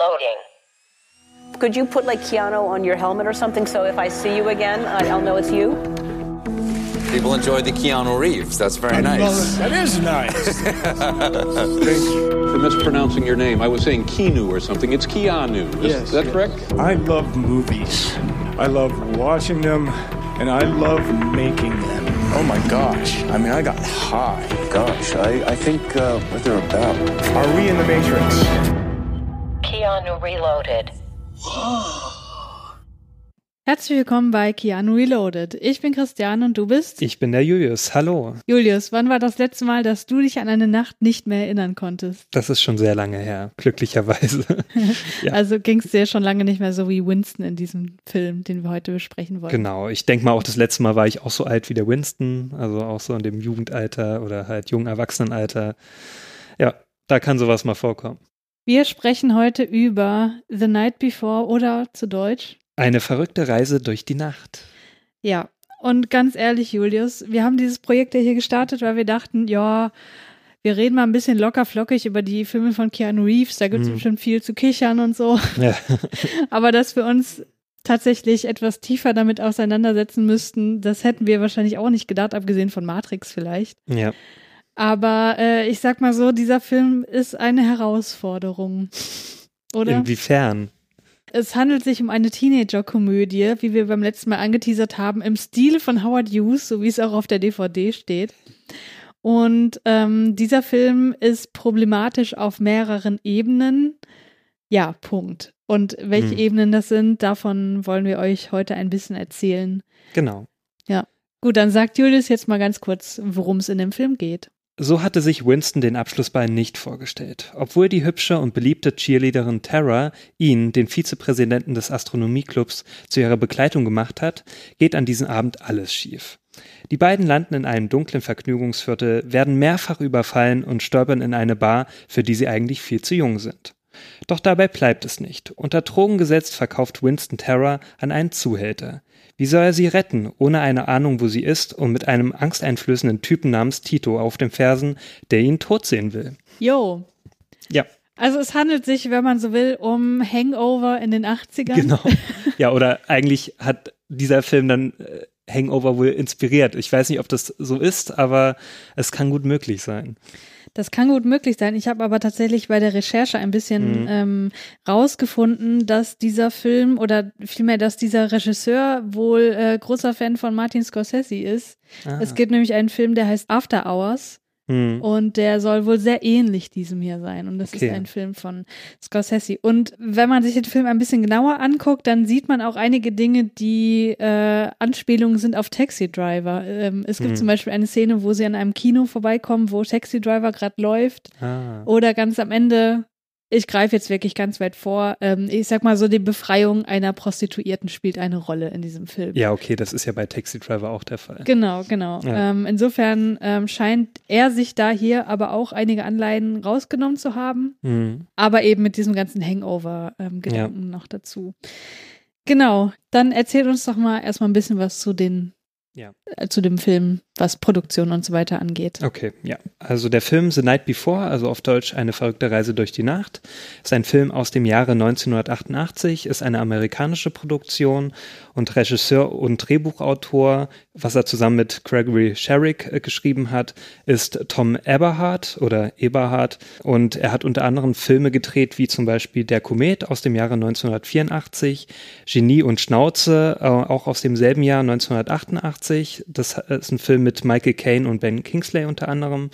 Loading. Could you put like Keanu on your helmet or something so if I see you again, I'll know it's you? People enjoy the Keanu Reeves. That's very nice. That is nice. Thank you. For mispronouncing your name, I was saying Keanu or something. It's Keanu. Is Yes, that yes. correct? I love movies. I love watching them, and I love making them. Oh my gosh. I mean, I got high. Gosh, I, I think uh, what they're about. Are we in the Matrix? Keanu Reloaded. Herzlich willkommen bei Keanu Reloaded. Ich bin Christian und du bist? Ich bin der Julius. Hallo. Julius, wann war das letzte Mal, dass du dich an eine Nacht nicht mehr erinnern konntest? Das ist schon sehr lange her, glücklicherweise. Ja. Also ging es dir schon lange nicht mehr so wie Winston in diesem Film, den wir heute besprechen wollen. Genau. Ich denke mal, auch das letzte Mal war ich auch so alt wie der Winston, also auch so in dem Jugendalter oder halt jungen Erwachsenenalter. Ja, da kann sowas mal vorkommen. Wir sprechen heute über The Night Before oder zu Deutsch. Eine verrückte Reise durch die Nacht. Ja, und ganz ehrlich, Julius, wir haben dieses Projekt ja hier gestartet, weil wir dachten, ja, wir reden mal ein bisschen locker flockig über die Filme von Keanu Reeves, da gibt es Mhm. bestimmt viel zu kichern und so. Ja. Aber dass wir uns tatsächlich etwas tiefer damit auseinandersetzen müssten, das hätten wir wahrscheinlich auch nicht gedacht, abgesehen von Matrix vielleicht. ja. Aber äh, ich sag mal so, dieser Film ist eine Herausforderung. Oder? Inwiefern? Es handelt sich um eine Teenager-Komödie, wie wir beim letzten Mal angeteasert haben, im Stil von Howard Hughes, so wie es auch auf der DVD steht. Und ähm, dieser Film ist problematisch auf mehreren Ebenen. Ja, Punkt. Und welche Hm. Ebenen das sind, davon wollen wir euch heute ein bisschen erzählen. Genau. Gut, dann sagt Julius jetzt mal ganz kurz, worum es in dem Film geht. So hatte sich Winston den Abschlussball nicht vorgestellt. Obwohl die hübsche und beliebte Cheerleaderin Tara ihn, den Vizepräsidenten des Astronomieclubs, zu ihrer Begleitung gemacht hat, geht an diesem Abend alles schief. Die beiden landen in einem dunklen Vergnügungsviertel, werden mehrfach überfallen und stolpern in eine Bar, für die sie eigentlich viel zu jung sind. Doch dabei bleibt es nicht. Unter Drogen gesetzt verkauft Winston Tara an einen Zuhälter. Wie soll er sie retten, ohne eine Ahnung, wo sie ist und mit einem angsteinflößenden Typen namens Tito auf den Fersen, der ihn tot sehen will? Jo. Ja, Also es handelt sich, wenn man so will, um Hangover in den 80ern. genau. Ja, oder eigentlich hat dieser Film dann äh, Hangover wohl inspiriert. Ich weiß nicht, ob das so ist, aber es kann gut möglich sein. Das kann gut möglich sein. Ich habe aber tatsächlich bei der Recherche ein bisschen Mhm. ähm, rausgefunden, dass dieser Film oder vielmehr, dass dieser Regisseur wohl äh, großer Fan von Martin Scorsese ist. Ah. Es gibt nämlich einen Film, der heißt After Hours Hm. und der soll wohl sehr ähnlich diesem hier sein. Und das Okay. ist ein Film von Scorsese. Und wenn man sich den Film ein bisschen genauer anguckt, dann sieht man auch einige Dinge, die äh, Anspielungen sind auf Taxi Driver. Ähm, es gibt Hm. zum Beispiel eine Szene, wo sie an einem Kino vorbeikommen, wo Taxi Driver gerade läuft. Ah. Oder ganz am Ende, ich greife jetzt wirklich ganz weit vor, ähm, ich sag mal so, die Befreiung einer Prostituierten spielt eine Rolle in diesem Film. Ja, okay, das ist ja bei Taxi Driver auch der Fall. Genau, genau. Ja. Ähm, insofern ähm, scheint er sich da hier aber auch einige Anleihen rausgenommen zu haben, Hm. aber eben mit diesem ganzen Hangover-Gedanken noch dazu. Genau, dann erzähl uns doch mal erstmal ein bisschen was zu den Ja. äh, zu dem Film, was Produktion und so weiter angeht. Okay, ja. Also der Film The Night Before, also auf Deutsch Eine verrückte Reise durch die Nacht, ist ein Film aus dem Jahre 1988, ist eine amerikanische Produktion und Regisseur und Drehbuchautor, was er zusammen mit Gregory Sherrick äh, geschrieben hat, ist Tom Eberhard oder Eberhard und er hat unter anderem Filme gedreht, wie zum Beispiel Der Komet aus dem Jahre 1984, Genie und Schnauze, äh, auch aus demselben Jahr 1988. Das ist ein Film mit Michael Caine und Ben Kingsley unter anderem.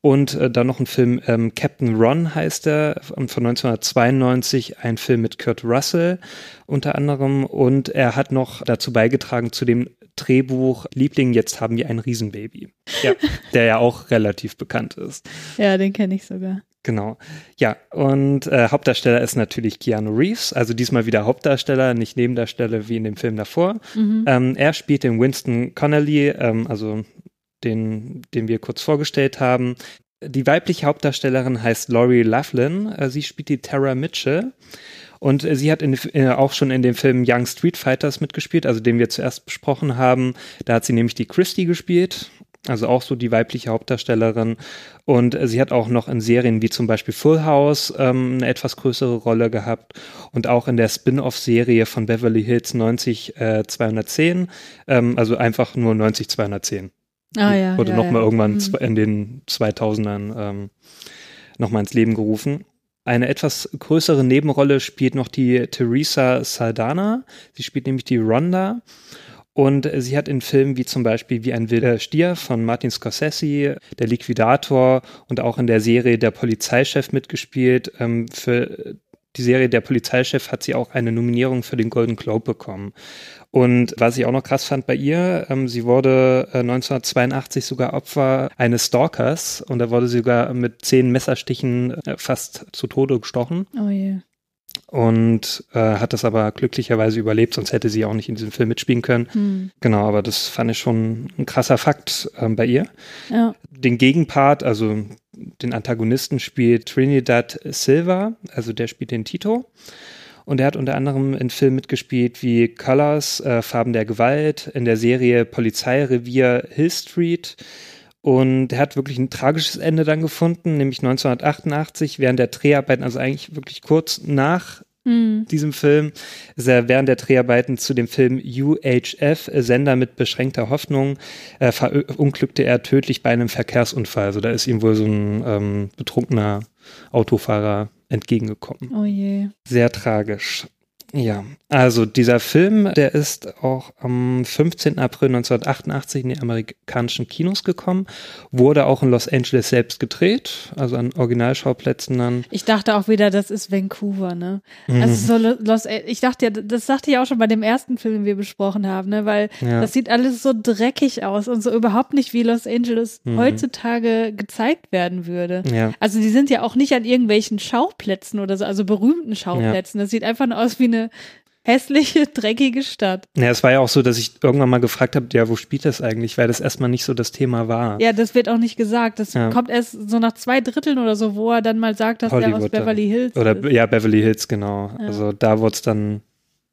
Und äh, dann noch ein Film, ähm, Captain Ron heißt er, von 1992, ein Film mit Kurt Russell unter anderem. Und er hat noch dazu beigetragen zu dem Drehbuch Liebling, jetzt haben wir ein Riesenbaby. Ja, der ja auch relativ bekannt ist. Ja, den kenne ich sogar. Genau. Ja, und äh, Hauptdarsteller ist natürlich Keanu Reeves, also diesmal wieder Hauptdarsteller, nicht Nebendarsteller wie in dem Film davor. Mhm. Ähm, er spielt den Winston Connolly, ähm, also den, den wir kurz vorgestellt haben. Die weibliche Hauptdarstellerin heißt Laurie Laughlin. Äh, sie spielt die Tara Mitchell. Und äh, sie hat in, äh, auch schon in dem Film Young Street Fighters mitgespielt, also den wir zuerst besprochen haben. Da hat sie nämlich die Christie gespielt. Also auch so die weibliche Hauptdarstellerin. Und sie hat auch noch in Serien wie zum Beispiel Full House ähm, eine etwas größere Rolle gehabt und auch in der Spin-off-Serie von Beverly Hills 90 äh, 210, ähm, also einfach nur 90 210. Ah ja. Wurde ja, nochmal ja. irgendwann Mhm. in den 2000ern ähm, nochmal ins Leben gerufen. Eine etwas größere Nebenrolle spielt noch die Teresa Saldana. Sie spielt nämlich die Rhonda. Und äh, sie hat in Filmen wie zum Beispiel Wie ein wilder Stier von Martin Scorsese, Der Liquidator und auch in der Serie Der Polizeichef mitgespielt. Ähm, für die Serie Der Polizeichef hat sie auch eine Nominierung für den Golden Globe bekommen. Und was ich auch noch krass fand bei ihr, ähm, sie wurde äh, 1982 sogar Opfer eines Stalkers und da wurde sie sogar mit zehn Messerstichen äh, fast zu Tode gestochen Oh je. Und äh, hat das aber glücklicherweise überlebt, sonst hätte sie auch nicht in diesem Film mitspielen können. Hm. Genau, aber das fand ich schon ein krasser Fakt ähm, bei ihr. Ja. Den Gegenpart, also den Antagonisten spielt Trinidad Silva, also der spielt den Tito. Und er hat unter anderem in Filmen mitgespielt wie Colors, äh, Farben der Gewalt, in der Serie Polizeirevier Hill Street. Und er hat wirklich ein tragisches Ende dann gefunden, nämlich 1988 während der Dreharbeiten, also eigentlich wirklich kurz nach Hm. diesem Film ist er während der Dreharbeiten zu dem Film UHF, äh, Sender mit beschränkter Hoffnung, äh, verunglückte er tödlich bei einem Verkehrsunfall. Also da ist ihm wohl so ein ähm, betrunkener Autofahrer entgegengekommen. Oh je. Sehr tragisch. Ja, also dieser Film, der ist auch am 15. April 1988 in die amerikanischen Kinos gekommen, wurde auch in Los Angeles selbst gedreht, also an Originalschauplätzen dann. Ich dachte auch wieder, das ist Vancouver, ne? Mhm. Also so Lo- Los, ich dachte ja, das sagte ich auch schon bei dem ersten Film, den wir besprochen haben, ne? Weil Ja. das sieht alles so dreckig aus und so überhaupt nicht wie Los Angeles Mhm. heutzutage gezeigt werden würde. Ja. Also die sind ja auch nicht an irgendwelchen Schauplätzen oder so, also berühmten Schauplätzen. Das sieht einfach nur aus wie eine hässliche, dreckige Stadt. Ja, es war ja auch so, dass ich irgendwann mal gefragt habe, ja, wo spielt das eigentlich, weil das erstmal nicht so das Thema war. Ja, das wird auch nicht gesagt. Das Ja. kommt erst so nach zwei Dritteln oder so, wo er dann mal sagt, dass er aus Hollywood. Beverly Hills Oder ist. ja, Beverly Hills, genau. Ja. Also da wurde es dann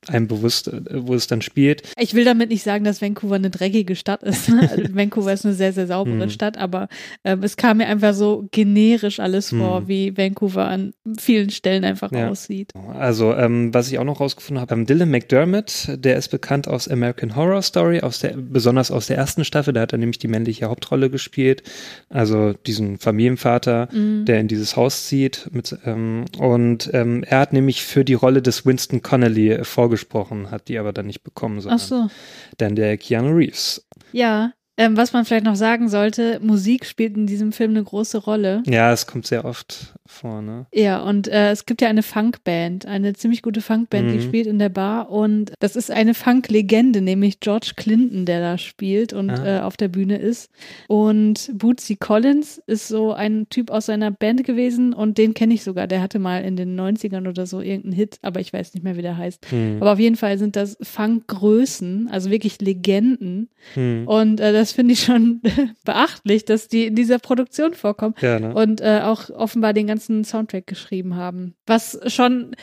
einem bewusst, äh, wo es dann spielt. Ich will damit nicht sagen, dass Vancouver eine dreckige Stadt ist. ne? Also Vancouver ist eine sehr, sehr saubere Hm. Stadt, aber ähm, es kam mir einfach so generisch alles vor, Hm. wie Vancouver an vielen Stellen einfach Ja. aussieht. Also, ähm, was ich auch noch rausgefunden habe, ähm, Dylan McDermott, der ist bekannt aus American Horror Story, aus der, besonders aus der ersten Staffel, da hat er nämlich die männliche Hauptrolle gespielt, also diesen Familienvater, Mhm. der in dieses Haus zieht. Mit, ähm, und ähm, er hat nämlich für die Rolle des Winston Connolly äh, vorgesprochen, hat die aber dann nicht bekommen, sondern Ach so. dann der Keanu Reeves. Ja. Ähm, was man vielleicht noch sagen sollte, Musik spielt in diesem Film eine große Rolle. Ja, es kommt sehr oft vor, ne? Ja, und äh, es gibt ja eine Funkband, eine ziemlich gute Funkband, die Mhm. spielt in der Bar und das ist eine Funk-Legende, nämlich George Clinton, der da spielt und Ah. äh, auf der Bühne ist. Und Bootsy Collins ist so ein Typ aus seiner Band gewesen und den kenne ich sogar. Der hatte mal in den 90ern oder so irgendeinen Hit, aber ich weiß nicht mehr, wie der heißt. Hm. Aber auf jeden Fall sind das Funk-Größen, also wirklich Legenden. Hm. Und äh, das finde ich schon beachtlich, dass die in dieser Produktion vorkommen Ja, ne? und äh, auch offenbar den ganzen Soundtrack geschrieben haben. Was schon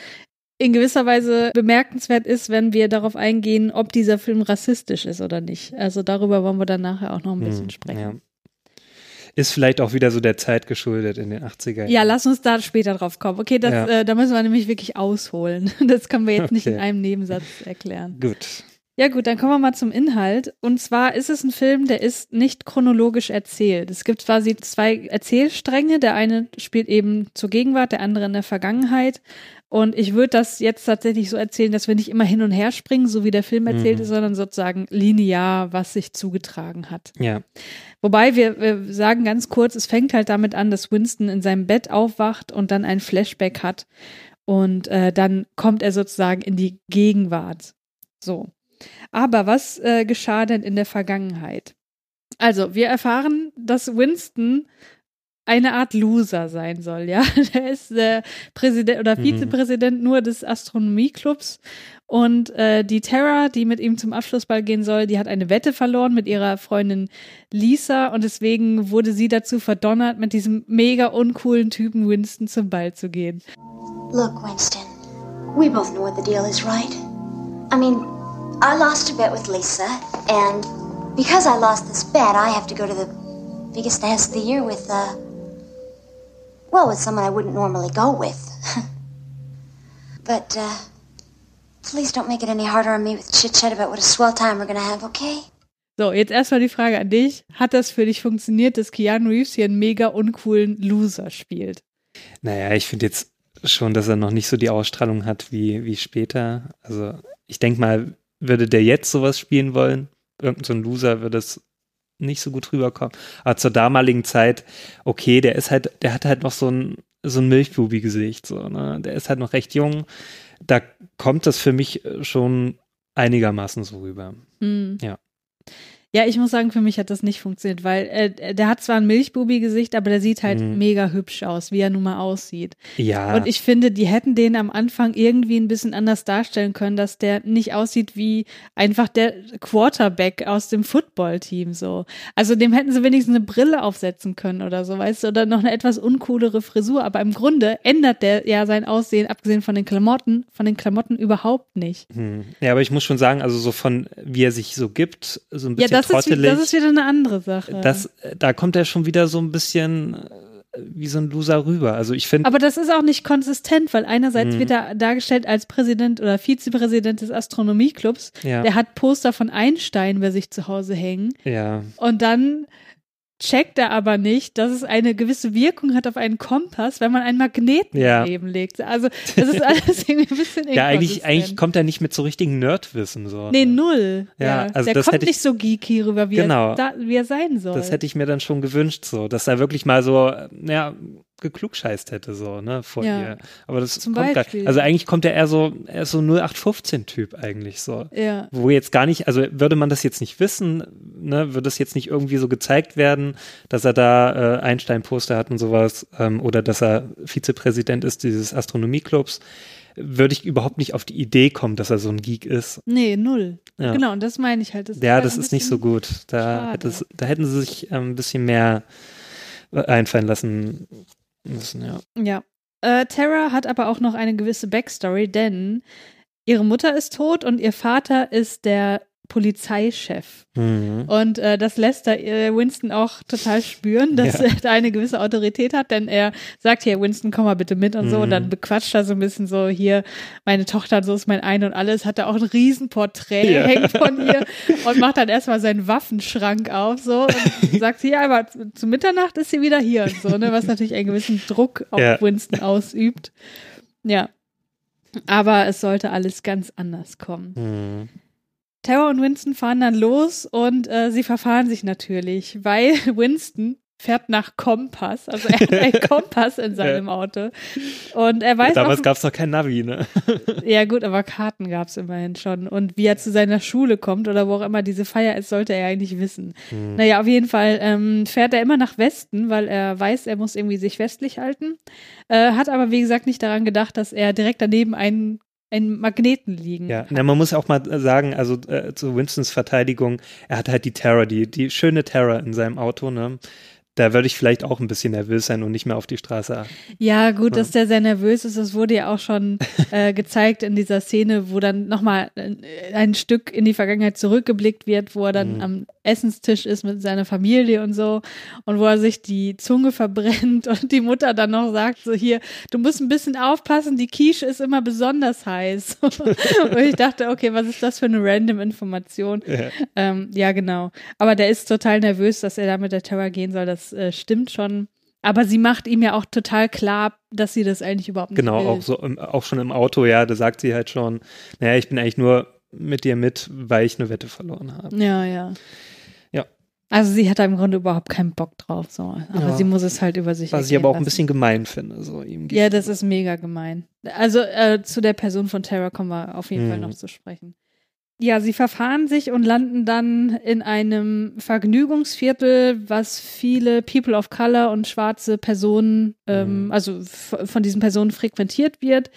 in gewisser Weise bemerkenswert ist, wenn wir darauf eingehen, ob dieser Film rassistisch ist oder nicht. Also darüber wollen wir dann nachher auch noch ein bisschen Hm, sprechen. Ja. Ist vielleicht auch wieder so der Zeit geschuldet in den 80er Ja, lass uns da später drauf kommen. Okay, das, Ja. äh, da müssen wir nämlich wirklich ausholen. Das können wir jetzt nicht in Okay. einem Nebensatz erklären. Gut. Ja gut, dann kommen wir mal zum Inhalt. Und zwar ist es ein Film, der ist nicht chronologisch erzählt. Es gibt quasi zwei Erzählstränge. Der eine spielt eben zur Gegenwart, der andere in der Vergangenheit. Und ich würde das jetzt tatsächlich so erzählen, dass wir nicht immer hin und her springen, so wie der Film erzählt Mhm. ist, sondern sozusagen linear, was sich zugetragen hat. Ja. Wobei wir, wir sagen ganz kurz, es fängt halt damit an, dass Winston in seinem Bett aufwacht und dann ein Flashback hat. Und äh, dann kommt er sozusagen in die Gegenwart. So. Aber was äh, geschah denn in der Vergangenheit? Also, wir erfahren, dass Winston eine Art Loser sein soll, ja. Der ist äh, Präsident oder Mhm. Vizepräsident nur des Astronomieclubs und äh, die Tara, die mit ihm zum Abschlussball gehen soll, die hat eine Wette verloren mit ihrer Freundin Lisa und deswegen wurde sie dazu verdonnert, mit diesem mega uncoolen Typen Winston zum Ball zu gehen. Look, Winston, we both know what the deal is, right? I mean, I lost a bet with Lisa, and because I lost this bet, I have to go to the biggest ass of the year with, uh, well, with someone I wouldn't normally go with. but, uh, please don't make it any harder on me with chit chat about what a swell time we're gonna have, okay? So, jetzt erstmal die Frage an dich. Hat das für dich funktioniert, dass Keanu Reeves hier einen mega uncoolen Loser spielt? Naja, ich finde jetzt schon, dass er noch nicht so die Ausstrahlung hat wie, wie später. Also ich denke mal, würde der jetzt sowas spielen wollen, irgendein so ein Loser, würde es nicht so gut rüberkommen. Aber zur damaligen Zeit, okay, der ist halt, der hat halt noch so ein, so ein Milchbubi-Gesicht, so, ne? Der ist halt noch recht jung. Da kommt das für mich schon einigermaßen so rüber. Hm. Ja. Ja, ich muss sagen, für mich hat das nicht funktioniert, weil äh, der hat zwar ein Milchbubi-Gesicht, aber der sieht halt Mhm. mega hübsch aus, wie er nun mal aussieht. Ja. Und ich finde, die hätten den am Anfang irgendwie ein bisschen anders darstellen können, dass der nicht aussieht wie einfach der Quarterback aus dem Football-Team so. Also dem hätten sie wenigstens eine Brille aufsetzen können oder so, weißt du, oder noch eine etwas uncoolere Frisur. Aber im Grunde ändert der ja sein Aussehen, abgesehen von den Klamotten, von den Klamotten überhaupt nicht. Hm. Ja, aber ich muss schon sagen, also so von, wie er sich so gibt, so ein Ja, das ist, trottelig. das ist wieder eine andere Sache. das, da kommt er schon wieder so ein bisschen äh, wie so ein Loser rüber. Also ich finde, Aber das ist auch nicht konsistent, weil einerseits Mhm. wird er dargestellt als Präsident oder Vizepräsident des Astronomieclubs. Ja. Der hat Poster von Einstein bei sich zu Hause hängen. ja, Und dann checkt er aber nicht, dass es eine gewisse Wirkung hat auf einen Kompass, wenn man einen Magneten Ja. daneben legt. Also das ist alles irgendwie ein bisschen ja eigentlich, eigentlich kommt er nicht mit so richtigen Nerdwissen so. Nee, null. Ja, Ja, also der das kommt ich- nicht so geeky rüber, wie, Genau. er, da, wie er sein soll. Das hätte ich mir dann schon gewünscht, so, dass er wirklich mal so, ja, geklugscheißt hätte, so, ne, vor Ja. ihr. Aber das Zum kommt gar, Beispiel. Also eigentlich kommt er eher so, er ist so 0815-Typ eigentlich so. ja. Wo jetzt gar nicht, also würde man das jetzt nicht wissen, ne, würde es jetzt nicht irgendwie so gezeigt werden, dass er da äh, Einstein-Poster hat und sowas, ähm, oder dass er Vizepräsident ist dieses Astronomieclubs, würde ich überhaupt nicht auf die Idee kommen, dass er so ein Geek ist. Nee, null. Ja. Genau, und das meine ich halt. Das Ja, halt das ist nicht so gut. Da, hätte es, da hätten sie sich ähm, ein bisschen mehr einfallen lassen müssen, ja. Ja. Äh, Tara hat aber auch noch eine gewisse Backstory, denn ihre Mutter ist tot und ihr Vater ist der Polizeichef. Mhm. Und äh, das lässt da äh, Winston auch total spüren, dass Ja. er da eine gewisse Autorität hat, denn er sagt hier, Winston, komm mal bitte mit und so. Und Mhm. dann bequatscht er so ein bisschen so, hier, meine Tochter, so ist mein Ein und alles, hat er auch ein Riesenporträt Ja. hängt von ihr und macht dann erstmal seinen Waffenschrank auf so und sagt ja, aber zu zu Mitternacht ist sie wieder hier und so, ne, was natürlich einen gewissen Druck auf Ja. Winston ausübt. Ja. Aber es sollte alles ganz anders kommen. Mhm. Tara und Winston fahren dann los und äh, sie verfahren sich natürlich, weil Winston fährt nach Kompass. Also er hat einen Kompass in seinem Auto. Und er weiß Damals gab es noch kein Navi, ne? ja gut, aber Karten gab es immerhin schon. Und wie er zu seiner Schule kommt oder wo auch immer diese Feier ist, sollte er eigentlich wissen. Hm. Naja, auf jeden Fall ähm, fährt er immer nach Westen, weil er weiß, er muss irgendwie sich westlich halten. Äh, hat aber, wie gesagt, nicht daran gedacht, dass er direkt daneben einen, einen Magneten liegen Ja, na, man muss auch mal sagen, also äh, zu Winstons Verteidigung, er hat halt die Terror, die, die schöne Terror in seinem Auto, ne? Da würde ich vielleicht auch ein bisschen nervös sein und nicht mehr auf die Straße achten. Ja, gut, dass der sehr nervös ist, das wurde ja auch schon äh, gezeigt in dieser Szene, wo dann nochmal ein, ein Stück in die Vergangenheit zurückgeblickt wird, wo er dann Mhm. am Essenstisch ist mit seiner Familie und so und wo er sich die Zunge verbrennt und die Mutter dann noch sagt, so hier, du musst ein bisschen aufpassen, die Quiche ist immer besonders heiß. und ich dachte, okay, was ist das für eine random Information? Ja. Ähm, ja, genau. Aber der ist total nervös, dass er da mit der Terror gehen soll. Das äh, stimmt schon. Aber sie macht ihm ja auch total klar, dass sie das eigentlich überhaupt nicht Genau, will. auch so auch schon im Auto, ja, da sagt sie halt schon, naja, ich bin eigentlich nur mit dir mit, weil ich eine Wette verloren habe. Ja, ja. Ja. Also sie hat da im Grunde überhaupt keinen Bock drauf, so. Aber Ja. sie muss es halt über sich Was ich aber auch ein lassen. bisschen gemein finde, so ihm Ja, das ist mega gemein. Also äh, zu der Person von Terra kommen wir auf jeden Mhm. Fall noch zu sprechen. Ja, sie verfahren sich und landen dann in einem Vergnügungsviertel, was viele People of Color und schwarze Personen, ähm, Mhm. also von diesen Personen frequentiert wird.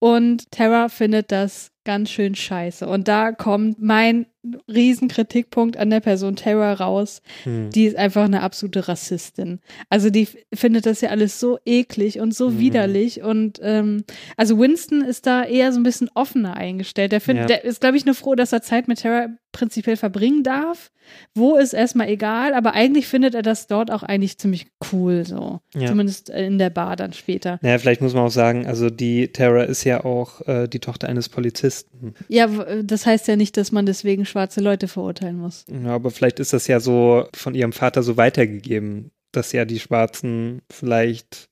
Und Terra findet das ganz schön scheiße. Und da kommt mein Riesenkritikpunkt an der Person Terra raus. Hm. Die ist einfach eine absolute Rassistin. Also die findet das ja alles so eklig und so Mhm. widerlich. Und ähm, also Winston ist da eher so ein bisschen offener eingestellt. Der, find, Ja. der ist, glaube ich, nur froh, dass er Zeit mit Terra prinzipiell verbringen darf. Wo ist erstmal egal, aber eigentlich findet er das dort auch eigentlich ziemlich cool, so. Ja. Zumindest in der Bar dann später. Naja, vielleicht muss man auch sagen, also die Tara ist ja auch äh, die Tochter eines Polizisten. Ja, w- das heißt ja nicht, dass man deswegen schwarze Leute verurteilen muss. Ja, aber vielleicht ist das ja so von ihrem Vater so weitergegeben, dass ja die Schwarzen vielleicht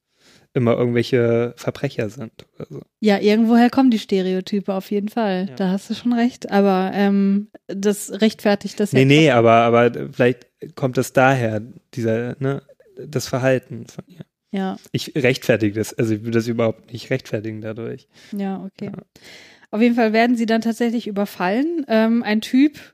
immer irgendwelche Verbrecher sind. Oder so. Ja, irgendwoher kommen die Stereotype auf jeden Fall. Ja. Da hast du schon recht. Aber ähm, das rechtfertigt das Nee, ja nee, aber, aber vielleicht kommt das daher, dieser, ne, das Verhalten von ihr. Ja, Ich rechtfertige das, also ich will das überhaupt nicht rechtfertigen dadurch. ja, okay. Auf jeden Fall werden sie dann tatsächlich überfallen. Ähm, ein Typ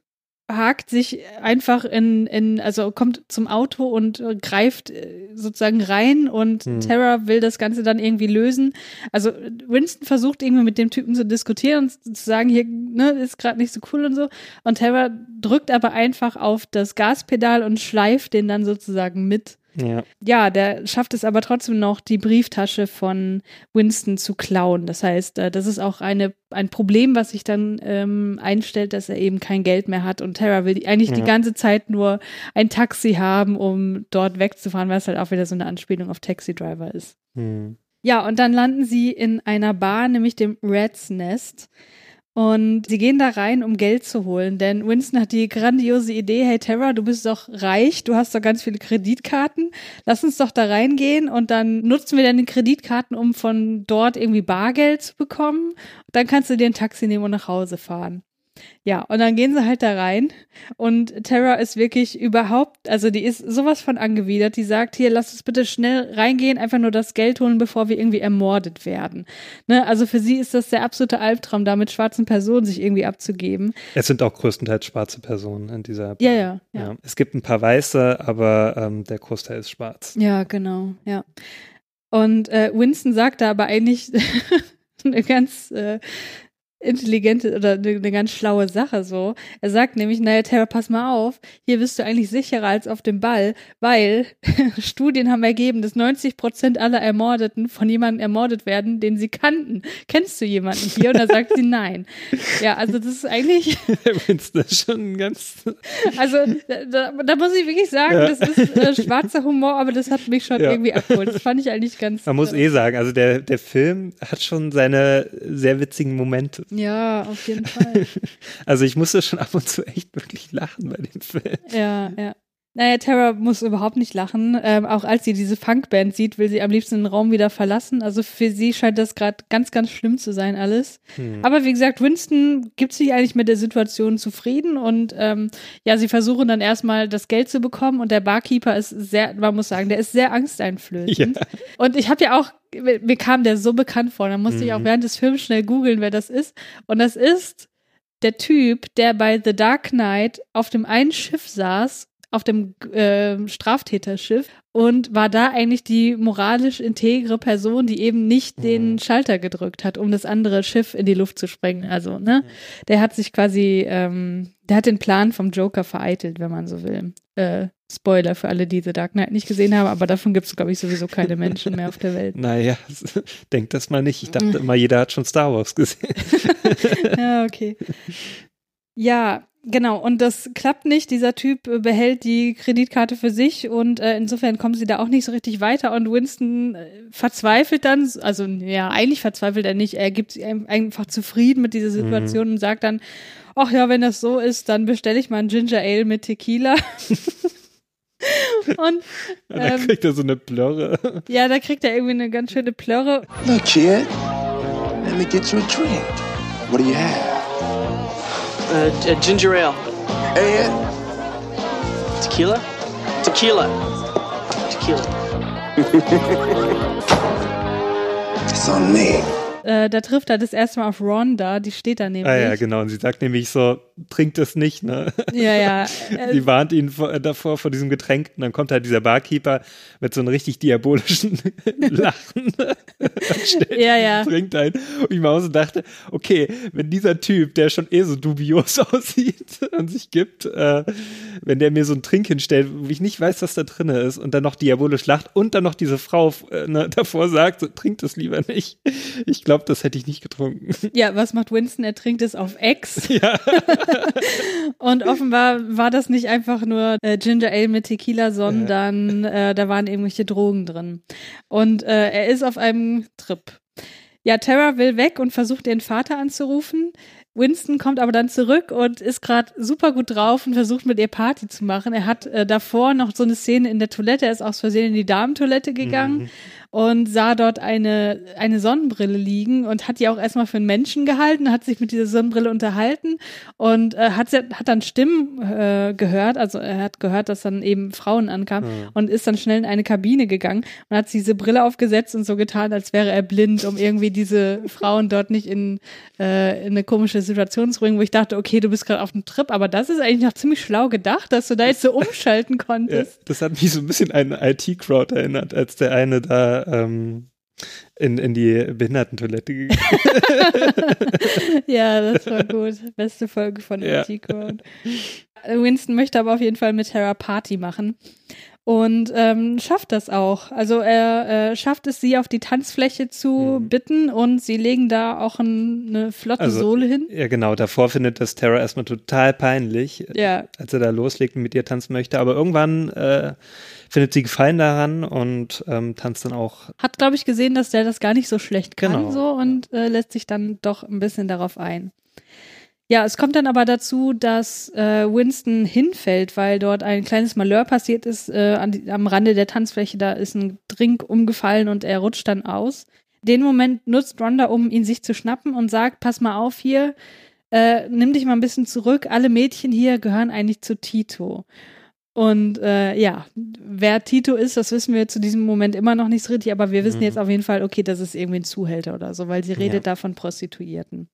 hakt sich einfach in, in, also kommt zum Auto und äh, greift äh, sozusagen rein und Hm. Tara will das Ganze dann irgendwie lösen. Also Winston versucht irgendwie mit dem Typen zu diskutieren und zu sagen, hier, ne, ist gerade nicht so cool und so. Und Tara drückt aber einfach auf das Gaspedal und schleift den dann sozusagen mit. Ja. Ja, der schafft es aber trotzdem noch, die Brieftasche von Winston zu klauen. Das heißt, äh, das ist auch eine, ein Problem, was sich dann ähm, einstellt, dass er eben kein Geld mehr hat. Und Tara will die, eigentlich die Ja. ganze Zeit nur ein Taxi haben, um dort wegzufahren, weil es halt auch wieder so eine Anspielung auf Taxi Driver ist. Hm. Ja, und dann landen sie in einer Bar, nämlich dem Rat's Nest. Und sie gehen da rein, um Geld zu holen, denn Winston hat die grandiose Idee, hey Tara, du bist doch reich, du hast doch ganz viele Kreditkarten, lass uns doch da reingehen und dann nutzen wir deine Kreditkarten, um von dort irgendwie Bargeld zu bekommen. Dann kannst du dir ein Taxi nehmen und nach Hause fahren. Ja, und dann gehen sie halt da rein und Tara ist wirklich überhaupt, also die ist sowas von angewidert, die sagt, hier, lass uns bitte schnell reingehen, einfach nur das Geld holen, bevor wir irgendwie ermordet werden. Ne? Also für sie ist das der absolute Albtraum, da mit schwarzen Personen sich irgendwie abzugeben. Es sind auch größtenteils schwarze Personen in dieser. Ja, ja, ja. Ja. Es gibt ein paar weiße, aber ähm, der Großteil ist schwarz. Ja, genau, ja. Und äh, Winston sagt da aber eigentlich eine ganz äh, intelligente oder eine, eine ganz schlaue Sache so. Er sagt nämlich, naja, Tara, pass mal auf, hier bist du eigentlich sicherer als auf dem Ball, weil Studien haben ergeben, dass 90 Prozent aller Ermordeten von jemandem ermordet werden, den sie kannten. Kennst du jemanden hier? Und da sagt sie nein. Ja, also das ist eigentlich, ist schon ganz. also da, da muss ich wirklich sagen, Ja. das ist äh, schwarzer Humor, aber das hat mich schon Ja. irgendwie abgeholt. Das fand ich eigentlich ganz. Man muss äh, eh sagen, also der, der Film hat schon seine sehr witzigen Momente. Ja, auf jeden Fall. Also ich musste schon ab und zu echt wirklich lachen bei dem Film. ja, ja. Naja, Tara muss überhaupt nicht lachen. Ähm, auch als sie diese Funkband sieht, will sie am liebsten den Raum wieder verlassen. Also für sie scheint das gerade ganz, ganz schlimm zu sein, alles. Hm. Aber wie gesagt, Winston gibt sich eigentlich mit der Situation zufrieden und ähm, ja, sie versuchen dann erstmal das Geld zu bekommen und der Barkeeper ist sehr, man muss sagen, der ist sehr angsteinflößend. Ja. Und ich habe ja auch, mir kam der so bekannt vor, dann musste ich auch Mhm. während des Films schnell googeln, wer das ist. Und das ist der Typ, der bei The Dark Knight auf dem einen Schiff saß, auf dem äh, Straftäterschiff und war da eigentlich die moralisch integre Person, die eben nicht den Schalter gedrückt hat, um das andere Schiff in die Luft zu sprengen. Also, ne? Der hat sich quasi, ähm, der hat den Plan vom Joker vereitelt, wenn man so will. Äh, Spoiler für alle, die The Dark Knight nicht gesehen haben, aber davon gibt es, glaube ich, sowieso keine Menschen mehr auf der Welt. Naja, denkt das mal nicht. Ich dachte immer, jeder hat schon Star Wars gesehen. ja, okay. Ja, genau. Und das klappt nicht. Dieser Typ äh, behält die Kreditkarte für sich und äh, insofern kommen sie da auch nicht so richtig weiter. Und Winston äh, verzweifelt dann, also ja, eigentlich verzweifelt er nicht. Er gibt sich ein- einfach zufrieden mit dieser Situation und sagt dann, ach ja, wenn das so ist, dann bestelle ich mal ein Ginger Ale mit Tequila. und Da ähm, kriegt er so eine Blöre. ja, da kriegt er irgendwie eine ganz schöne Plörre. Look, kid, let me get you a drink. What do you have? Uh, a ginger ale. And Tequila? Tequila. Tequila. it's on me. Äh, da trifft er das erste Mal auf Rhonda, die steht da nämlich. Ah ja, genau. Und sie sagt nämlich so, trinkt das nicht, ne? Ja, ja. Sie warnt ihn vor, äh, davor vor diesem Getränk und dann kommt halt dieser Barkeeper mit so einem richtig diabolischen Lachen stellt Ja, ja. trinkt ein. Und ich mir auch so dachte, okay, wenn dieser Typ, der schon eh so dubios aussieht und sich gibt, äh, wenn der mir so einen Trink hinstellt, wo ich nicht weiß, was da drin ist und dann noch diabolisch lacht und dann noch diese Frau äh, ne, davor sagt, so, trink das lieber nicht. Ich glaube, das hätte ich nicht getrunken. Ja, was macht Winston? Er trinkt es auf Ex. Ja. Und offenbar war das nicht einfach nur äh, Ginger Ale mit Tequila, sondern äh, da waren irgendwelche Drogen drin. Und äh, er ist auf einem Trip. Ja, Tara will weg und versucht ihren Vater anzurufen. Winston kommt aber dann zurück und ist gerade super gut drauf und versucht mit ihr Party zu machen. Er hat äh, davor noch so eine Szene in der Toilette, er ist aus Versehen in die Damentoilette gegangen und sah dort eine, eine Sonnenbrille liegen und hat die auch erstmal für einen Menschen gehalten, hat sich mit dieser Sonnenbrille unterhalten und äh, hat, hat dann Stimmen äh, gehört, also er hat gehört, dass dann eben Frauen ankamen und ist dann schnell in eine Kabine gegangen und hat diese Brille aufgesetzt und so getan, als wäre er blind, um irgendwie diese Frauen dort nicht in, äh, in eine komische Situation zu bringen, wo ich dachte, okay, du bist gerade auf einem Trip, aber das ist eigentlich noch ziemlich schlau gedacht, dass du da jetzt so umschalten Ja, konntest. das hat mich so ein bisschen an IT-Crowd erinnert, als der eine da ähm, in, in die Behindertentoilette gegangen Ja, das war gut. Beste Folge von Ja. Winston möchte aber auf jeden Fall mit Tara Party machen. Und ähm, schafft das auch. Also er äh, schafft es, sie auf die Tanzfläche zu bitten und sie legen da auch ein, eine flotte Also, Sohle hin. Ja, genau. Davor findet das Terra erstmal total peinlich, Ja. als er da loslegt und mit ihr tanzen möchte. Aber irgendwann äh, findet sie Gefallen daran und ähm, tanzt dann auch. Hat, glaube ich, gesehen, dass der das gar nicht so schlecht kann Genau. so und äh, lässt sich dann doch ein bisschen darauf ein. Ja, es kommt dann aber dazu, dass äh, Winston hinfällt, weil dort ein kleines Malheur passiert ist äh, an am Rande der Tanzfläche. Da ist ein Drink umgefallen und er rutscht dann aus. Den Moment nutzt Ronda, um ihn sich zu schnappen und sagt, pass mal auf hier, äh, nimm dich mal ein bisschen zurück. Alle Mädchen hier gehören eigentlich zu Tito. Und äh, ja, wer Tito ist, das wissen wir zu diesem Moment immer noch nicht so richtig, aber wir wissen Mhm. jetzt auf jeden Fall, okay, das ist irgendwie ein Zuhälter oder so, weil sie redet da von Prostituierten.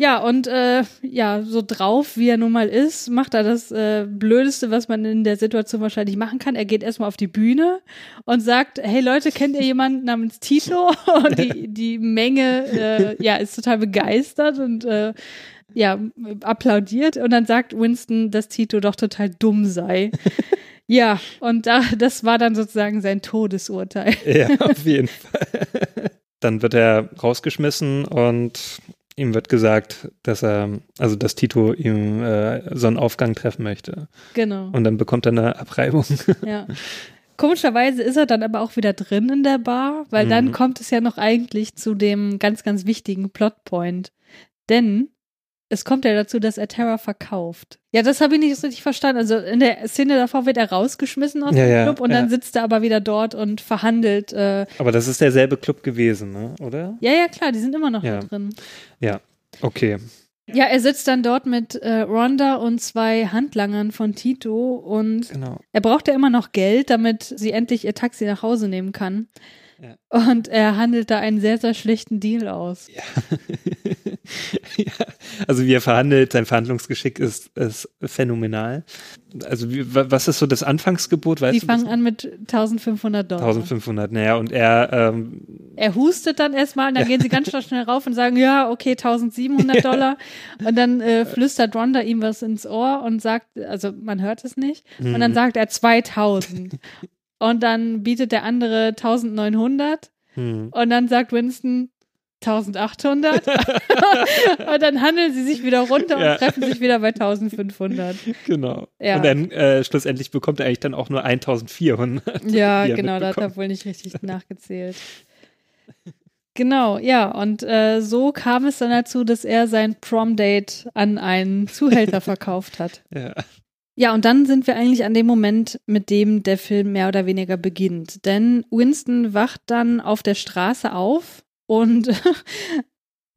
Ja, und äh, ja, so drauf, wie er nun mal ist, macht er das äh, Blödeste, was man in der Situation wahrscheinlich machen kann. Er geht erstmal auf die Bühne und sagt, hey Leute, kennt ihr jemanden namens Tito? Und die, die Menge äh, ja, ist total begeistert und äh, ja, applaudiert. Und dann sagt Winston, dass Tito doch total dumm sei. Ja, und da, das war dann sozusagen sein Todesurteil. Ja, auf jeden Fall. Dann wird er rausgeschmissen und ihm wird gesagt, dass er, also dass Tito ihm äh, Sonnenaufgang treffen möchte. Genau. Und dann bekommt er eine Abreibung. Ja. Komischerweise ist er dann aber auch wieder drin in der Bar, weil dann Mhm. kommt es ja noch eigentlich zu dem ganz, ganz wichtigen Plotpoint. Denn es kommt ja dazu, dass er Terra verkauft. Ja, das habe ich nicht richtig verstanden. Also in der Szene davor wird er rausgeschmissen aus Ja, dem ja, Club und ja. dann sitzt er aber wieder dort und verhandelt. Äh, Aber das ist derselbe Club gewesen, ne? oder? ja, ja, klar, die sind immer noch Ja. da drin. Ja, okay. Ja, er sitzt dann dort mit äh, Rhonda und zwei Handlangern von Tito und Genau. er braucht ja immer noch Geld, damit sie endlich ihr Taxi nach Hause nehmen kann. Ja. Und er handelt da einen sehr, sehr schlechten Deal aus. ja, also wie er verhandelt, sein Verhandlungsgeschick ist, ist phänomenal. Also wie, wa- was ist so das Anfangsgebot? Weißt Die du fangen an mit 1500 Dollar. 1500, naja, und er, ähm, Er hustet dann erstmal und dann gehen sie ganz schnell rauf und sagen, ja, okay, 1700 Dollar. Und dann äh, flüstert Rhonda ihm was ins Ohr und sagt, also man hört es nicht. Und dann Mhm. sagt er 2000. Und dann bietet der andere 1900. hm. Und dann sagt Winston 1800. und dann handeln sie sich wieder runter und Ja. treffen sich wieder bei 1500. genau. Ja. Und dann äh, schlussendlich bekommt er eigentlich dann auch nur 1400. Ja, genau, da hat er wohl nicht richtig nachgezählt. Genau, ja, und äh, so kam es dann dazu, dass er sein Prom-Date an einen Zuhälter verkauft hat. Ja. Ja, und dann sind wir eigentlich an dem Moment, mit dem der Film mehr oder weniger beginnt. Denn Winston wacht dann auf der Straße auf und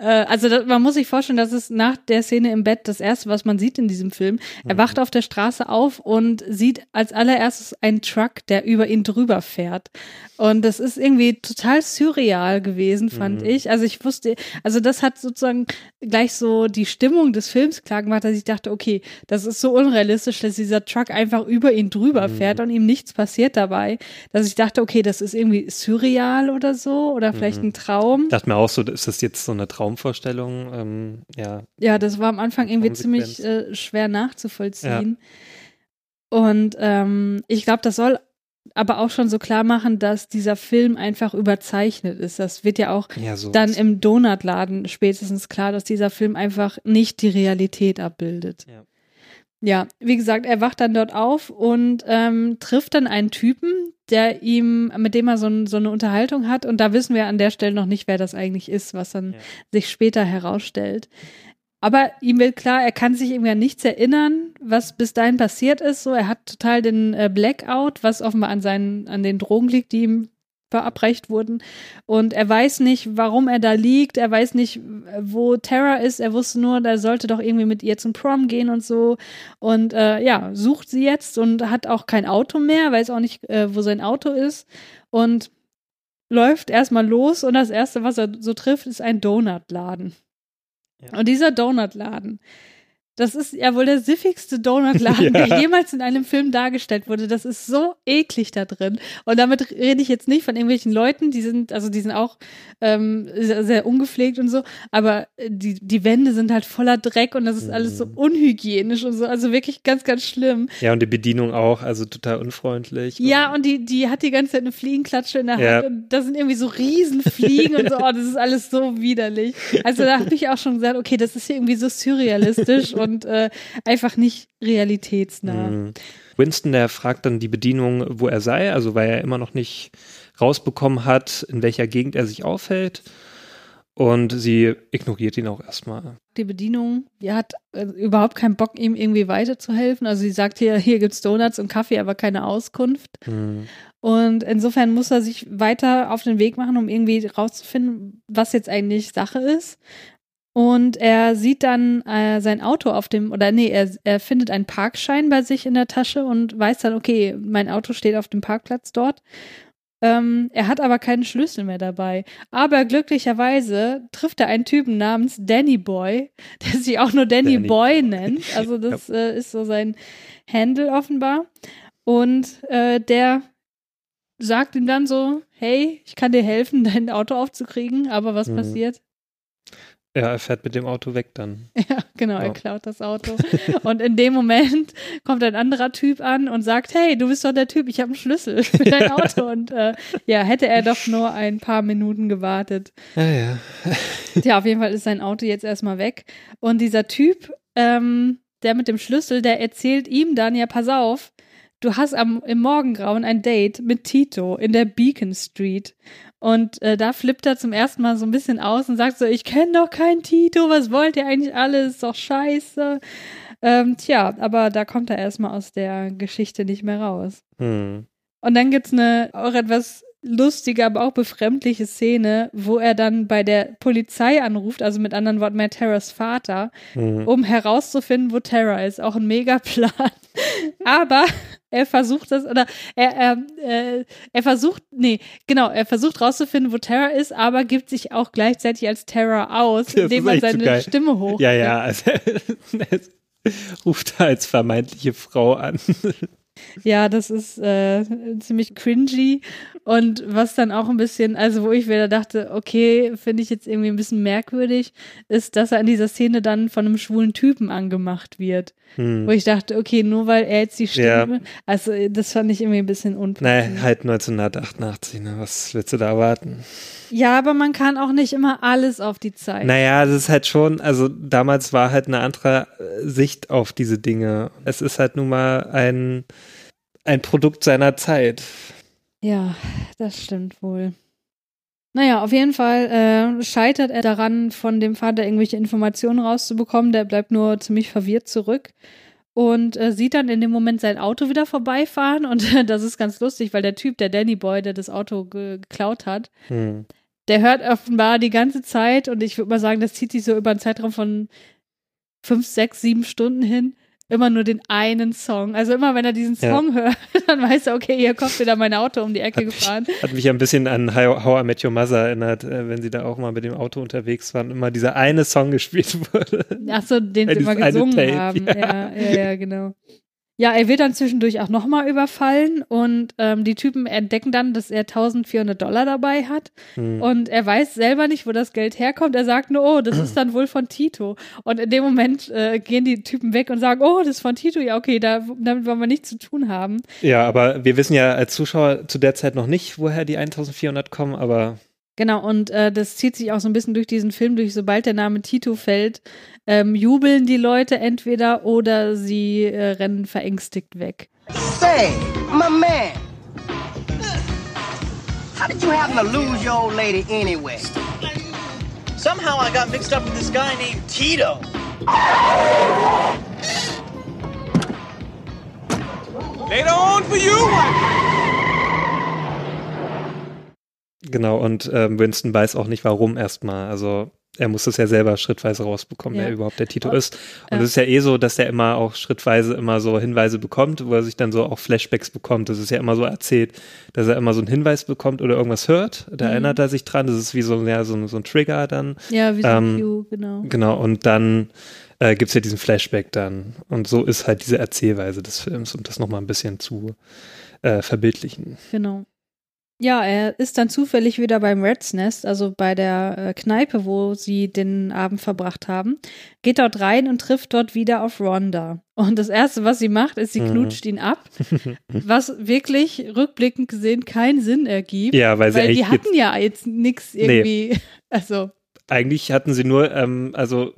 also da, man muss sich vorstellen, das ist nach der Szene im Bett das erste, was man sieht in diesem Film. Er wacht auf der Straße auf und sieht als allererstes einen Truck, der über ihn drüber fährt. Und das ist irgendwie total surreal gewesen, fand Mhm. ich. Also ich wusste, also das hat sozusagen gleich so die Stimmung des Films klar gemacht, dass ich dachte, okay, das ist so unrealistisch, dass dieser Truck einfach über ihn drüber Mhm. fährt und ihm nichts passiert dabei, dass ich dachte, okay, das ist irgendwie surreal oder so oder vielleicht Mhm. ein Traum. Ich dachte mir auch so, ist das jetzt so eine Traumvorstellung? Ähm, ja. Ja, das war am Anfang irgendwie ziemlich äh, schwer nachzuvollziehen. Und ähm, ich glaube, das soll aber auch schon so klar machen, dass dieser Film einfach überzeichnet ist. Das wird ja auch Ja, so. dann im Donutladen spätestens klar, dass dieser Film einfach nicht die Realität abbildet. Ja. Ja, wie gesagt, er wacht dann dort auf und ähm, trifft dann einen Typen, der ihm, mit dem er so, ein, so eine Unterhaltung hat. Und da wissen wir an der Stelle noch nicht, wer das eigentlich ist, was dann Ja. sich später herausstellt. Aber ihm wird klar, er kann sich irgendwie an nichts erinnern, was bis dahin passiert ist. So, er hat total den äh, Blackout, was offenbar an seinen, an den Drogen liegt, die ihm verabreicht wurden. Und er weiß nicht, warum er da liegt. Er weiß nicht, wo Tara ist. Er wusste nur, er sollte doch irgendwie mit ihr zum Prom gehen und so. Und äh, ja, sucht sie jetzt und hat auch kein Auto mehr, weiß auch nicht, äh, wo sein Auto ist. Und läuft erstmal los und das erste, was er so trifft, ist ein Donutladen. Ja. Und dieser Donutladen, das ist ja wohl der siffigste Donutladen, Ja. der jemals in einem Film dargestellt wurde. Das ist so eklig da drin. Und damit rede ich jetzt nicht von irgendwelchen Leuten, die sind, also die sind auch ähm, sehr, sehr ungepflegt und so, aber äh, die, die Wände sind halt voller Dreck und das ist alles so unhygienisch und so. Also wirklich ganz, ganz schlimm. Ja, und die Bedienung auch, also total unfreundlich. Ja, und die, die hat die ganze Zeit eine Fliegenklatsche in der Hand Ja. und da sind irgendwie so Riesenfliegen und so, oh, das ist alles so widerlich. Also da habe ich auch schon gesagt, okay, das ist hier irgendwie so surrealistisch und äh, einfach nicht realitätsnah. Mhm. Winston, der fragt dann die Bedienung, wo er sei, also weil er immer noch nicht rausbekommen hat, in welcher Gegend er sich aufhält. Und sie ignoriert ihn auch erstmal. Die Bedienung, die hat äh, überhaupt keinen Bock, ihm irgendwie weiterzuhelfen. Also sie sagt hier, hier gibt's Donuts und Kaffee, aber keine Auskunft. Mhm. Und insofern muss er sich weiter auf den Weg machen, um irgendwie rauszufinden, was jetzt eigentlich Sache ist. Und er sieht dann äh, sein Auto auf dem, oder nee, er, er findet einen Parkschein bei sich in der Tasche und weiß dann, okay, mein Auto steht auf dem Parkplatz dort. Ähm, er hat aber keinen Schlüssel mehr dabei. Aber glücklicherweise trifft er einen Typen namens Danny Boy, der sich auch nur Danny, Danny Boy nennt. Also das äh, ist so sein Handle offenbar. Und äh, der sagt ihm dann so, hey, ich kann dir helfen, dein Auto aufzukriegen, aber was Mhm. passiert? Ja, er fährt mit dem Auto weg dann. Ja, genau, er Ja. klaut das Auto. Und in dem Moment kommt ein anderer Typ an und sagt, hey, du bist doch der Typ, ich habe einen Schlüssel für dein Auto. Und äh, ja, hätte er doch nur ein paar Minuten gewartet. Ja, ja. Ja, auf jeden Fall ist sein Auto jetzt erstmal weg. Und dieser Typ, ähm, der mit dem Schlüssel, der erzählt ihm dann, ja, pass auf, du hast am, im Morgengrauen ein Date mit Tito in der Beacon Street. Und äh, da flippt er zum ersten Mal so ein bisschen aus und sagt so, ich kenne doch keinen Tito, was wollt ihr eigentlich alles? Ist doch scheiße. Ähm, tja, aber da kommt er erstmal aus der Geschichte nicht mehr raus. Hm. Und dann gibt's eine auch etwas lustige, aber auch befremdliche Szene, wo er dann bei der Polizei anruft, also mit anderen Worten bei Terras Vater, Hm. um herauszufinden, wo Terra ist. Auch ein Megaplan. aber er versucht das, oder er, er, äh, er versucht, nee, genau, er versucht rauszufinden, wo Terra ist, aber gibt sich auch gleichzeitig als Terra aus, Das indem so seine. Stimme hoch. Ja, ja, also er ruft da als vermeintliche Frau an. Ja, das ist äh, ziemlich cringy. Und was dann auch ein bisschen, also wo ich wieder dachte, okay, finde ich jetzt irgendwie ein bisschen merkwürdig, ist, dass er in dieser Szene dann von einem schwulen Typen angemacht wird. Hm. Wo ich dachte, okay, nur weil er jetzt die Ja. Stimme, also das fand ich irgendwie ein bisschen unpassend. Naja, halt 1988, ne? Was willst du da erwarten? Ja, aber man kann auch nicht immer alles auf die Zeit. Naja, das ist halt schon, also damals war halt eine andere äh, Sicht auf diese Dinge. Es ist halt nun mal ein, ein Produkt seiner Zeit. Ja, das stimmt wohl. Naja, auf jeden Fall äh, scheitert er daran, von dem Vater irgendwelche Informationen rauszubekommen. Der bleibt nur ziemlich verwirrt zurück und äh, sieht dann in dem Moment sein Auto wieder vorbeifahren. Und das ist ganz lustig, weil der Typ, der Danny Boy, der das Auto ge geklaut hat, Hm. Der hört offenbar die ganze Zeit und ich würde mal sagen, das zieht sich so über einen Zeitraum von fünf, sechs, sieben Stunden hin. Immer nur den einen Song. Also immer, wenn er diesen Ja. Song hört, dann weiß er, okay, hier kommt wieder mein Auto um die Ecke gefahren. Hat mich ja ein bisschen an How, I Met Your Mother erinnert, äh, wenn sie da auch mal mit dem Auto unterwegs waren, immer dieser eine Song gespielt wurde. Ach so, den sie Dieses immer gesungen haben. ja. Ja. ja, ja, genau. Ja, er wird dann zwischendurch auch nochmal überfallen und ähm, die Typen entdecken dann, dass er 1400 Dollar dabei hat Hm. und er weiß selber nicht, wo das Geld herkommt. Er sagt nur, oh, das ist dann wohl von Tito. Und in dem Moment äh, gehen die Typen weg und sagen, oh, das ist von Tito. Ja, okay, da, damit wollen wir nichts zu tun haben. Ja, aber wir wissen ja als Zuschauer zu der Zeit noch nicht, woher die 1400 kommen, aber Genau, und äh, das zieht sich auch so ein bisschen durch diesen Film durch. Sobald der Name Tito fällt, ähm, jubeln die Leute entweder oder sie äh, rennen verängstigt weg. Say, my man. How did you happen to lose your old lady anyway? Somehow I got mixed up with this guy named Tito. Later on for you. Genau, und ähm, Winston weiß auch nicht, warum erstmal. Also er muss das ja selber schrittweise rausbekommen, Ja. wer überhaupt der Tito Und- ist. Und es ist ja eh so, dass er immer auch schrittweise immer so Hinweise bekommt, wo er sich dann so auch Flashbacks bekommt. Das ist ja immer so erzählt, dass er immer so einen Hinweis bekommt oder irgendwas hört. Da Mhm. erinnert er sich dran. Das ist wie so, ja, so, ein- so ein Trigger dann. Ja, wie so ein Ähm, Cue, genau. Genau, und dann äh, gibt es ja diesen Flashback dann. Und so ist halt diese Erzählweise des Films, um das nochmal ein bisschen zu äh, verbildlichen. Genau. Ja, er ist dann zufällig wieder beim Red's Nest, also bei der äh, Kneipe, wo sie den Abend verbracht haben, geht dort rein und trifft dort wieder auf Rhonda. Und das Erste, was sie macht, ist, sie Mhm. knutscht ihn ab, was wirklich rückblickend gesehen keinen Sinn ergibt. Ja, weil sie weil die hatten ja jetzt nichts irgendwie, also Eigentlich hatten sie nur, ähm, also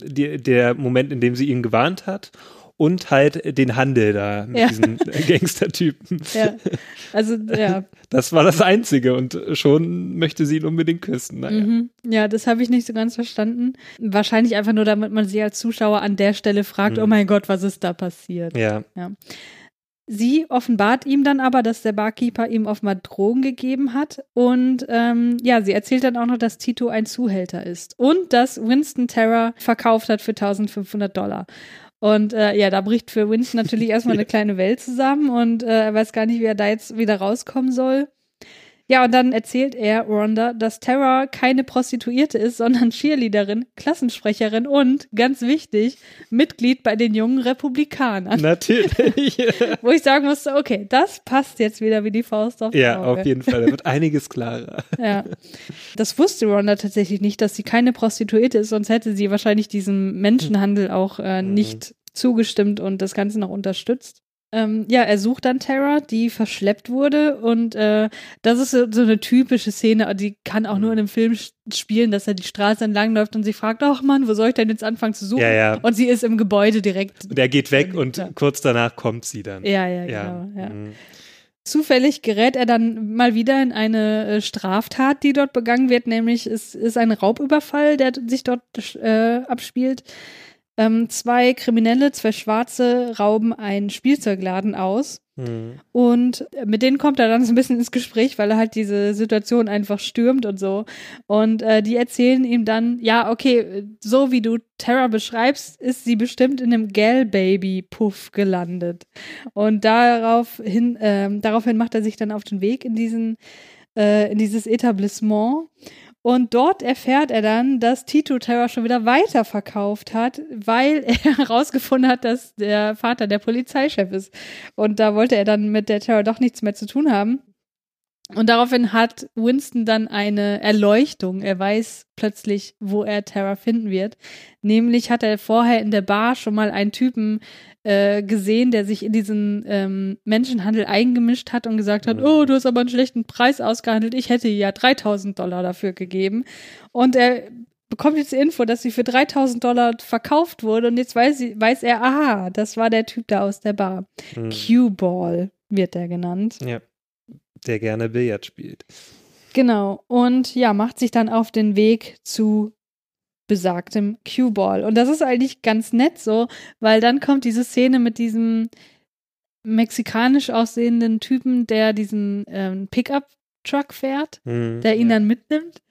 die, der Moment, in dem sie ihn gewarnt hat und halt den Handel da mit Ja. diesen Gangstertypen. Ja. Also, ja. Das war das Einzige und schon möchte sie ihn unbedingt küssen. Naja. Mhm. Ja, das habe ich nicht so ganz verstanden. Wahrscheinlich einfach nur, damit man sie als Zuschauer an der Stelle fragt, Mhm. oh mein Gott, was ist da passiert? Ja. ja. Sie offenbart ihm dann aber, dass der Barkeeper ihm offenbar Drogen gegeben hat. Und ähm, ja, sie erzählt dann auch noch, dass Tito ein Zuhälter ist. Und dass Winston Terra verkauft hat für 1500 Dollar. Und äh, ja, da bricht für Winston natürlich erstmal eine kleine Welt zusammen und äh, er weiß gar nicht, wie er da jetzt wieder rauskommen soll. Ja, und dann erzählt er Rhonda, dass Tara keine Prostituierte ist, sondern Cheerleaderin, Klassensprecherin und, ganz wichtig, Mitglied bei den jungen Republikanern. Natürlich. Wo ich sagen musste, okay, das passt jetzt wieder wie die Faust auf Ja, Auge. auf jeden Fall. Da wird einiges klarer. Ja. Das wusste Rhonda tatsächlich nicht, dass sie keine Prostituierte ist, sonst hätte sie wahrscheinlich diesem Menschenhandel auch äh, nicht zugestimmt und das Ganze noch unterstützt. Ähm, ja, er sucht dann Tara, die verschleppt wurde und äh, das ist so, so eine typische Szene, die kann auch nur in einem Film spielen, dass er die Straße entlang läuft und sie fragt, ach Mann, wo soll ich denn jetzt anfangen zu suchen? Ja, ja. Und sie ist im Gebäude direkt. Und er geht weg und kurz danach kommt sie dann. Ja, ja, genau. Ja. Mhm. Zufällig gerät er dann mal wieder in eine äh, Straftat, die dort begangen wird, nämlich es ist ein Raubüberfall, der sich dort äh, abspielt. Ähm, zwei Kriminelle, zwei Schwarze rauben einen Spielzeugladen aus. Mhm. Und mit denen kommt er dann so ein bisschen ins Gespräch, weil er halt diese Situation einfach stürmt und so. Und äh, die erzählen ihm dann, ja, okay, so wie du Tara beschreibst, ist sie bestimmt in einem Gal-Baby-Puff gelandet. Und daraufhin, ähm, daraufhin macht er sich dann auf den Weg in diesen, äh, in dieses Etablissement. Und dort erfährt er dann, dass Tito Terra schon wieder weiterverkauft hat, weil er herausgefunden hat, dass der Vater der Polizeichef ist. Und da wollte er dann mit der Terra doch nichts mehr zu tun haben. Und daraufhin hat Winston dann eine Erleuchtung. Er weiß plötzlich, wo er Terra finden wird. Nämlich hat er vorher in der Bar schon mal einen Typen äh, gesehen, der sich in diesen ähm, Menschenhandel eingemischt hat und gesagt hat, oh, du hast aber einen schlechten Preis ausgehandelt. Ich hätte ja 3000 Dollar dafür gegeben. Und er bekommt jetzt die Info, dass sie für 3000 Dollar verkauft wurde. Und jetzt weiß, sie, weiß er, aha, das war der Typ da aus der Bar. Mhm. Q-Ball wird der genannt. Ja. Der gerne Billard spielt. Genau. Und ja, macht sich dann auf den Weg zu besagtem Q-Ball. Und das ist eigentlich ganz nett so, weil dann kommt diese Szene mit diesem mexikanisch aussehenden Typen, der diesen ähm, Pickup-Truck fährt, Mhm, der ihn dann mitnimmt.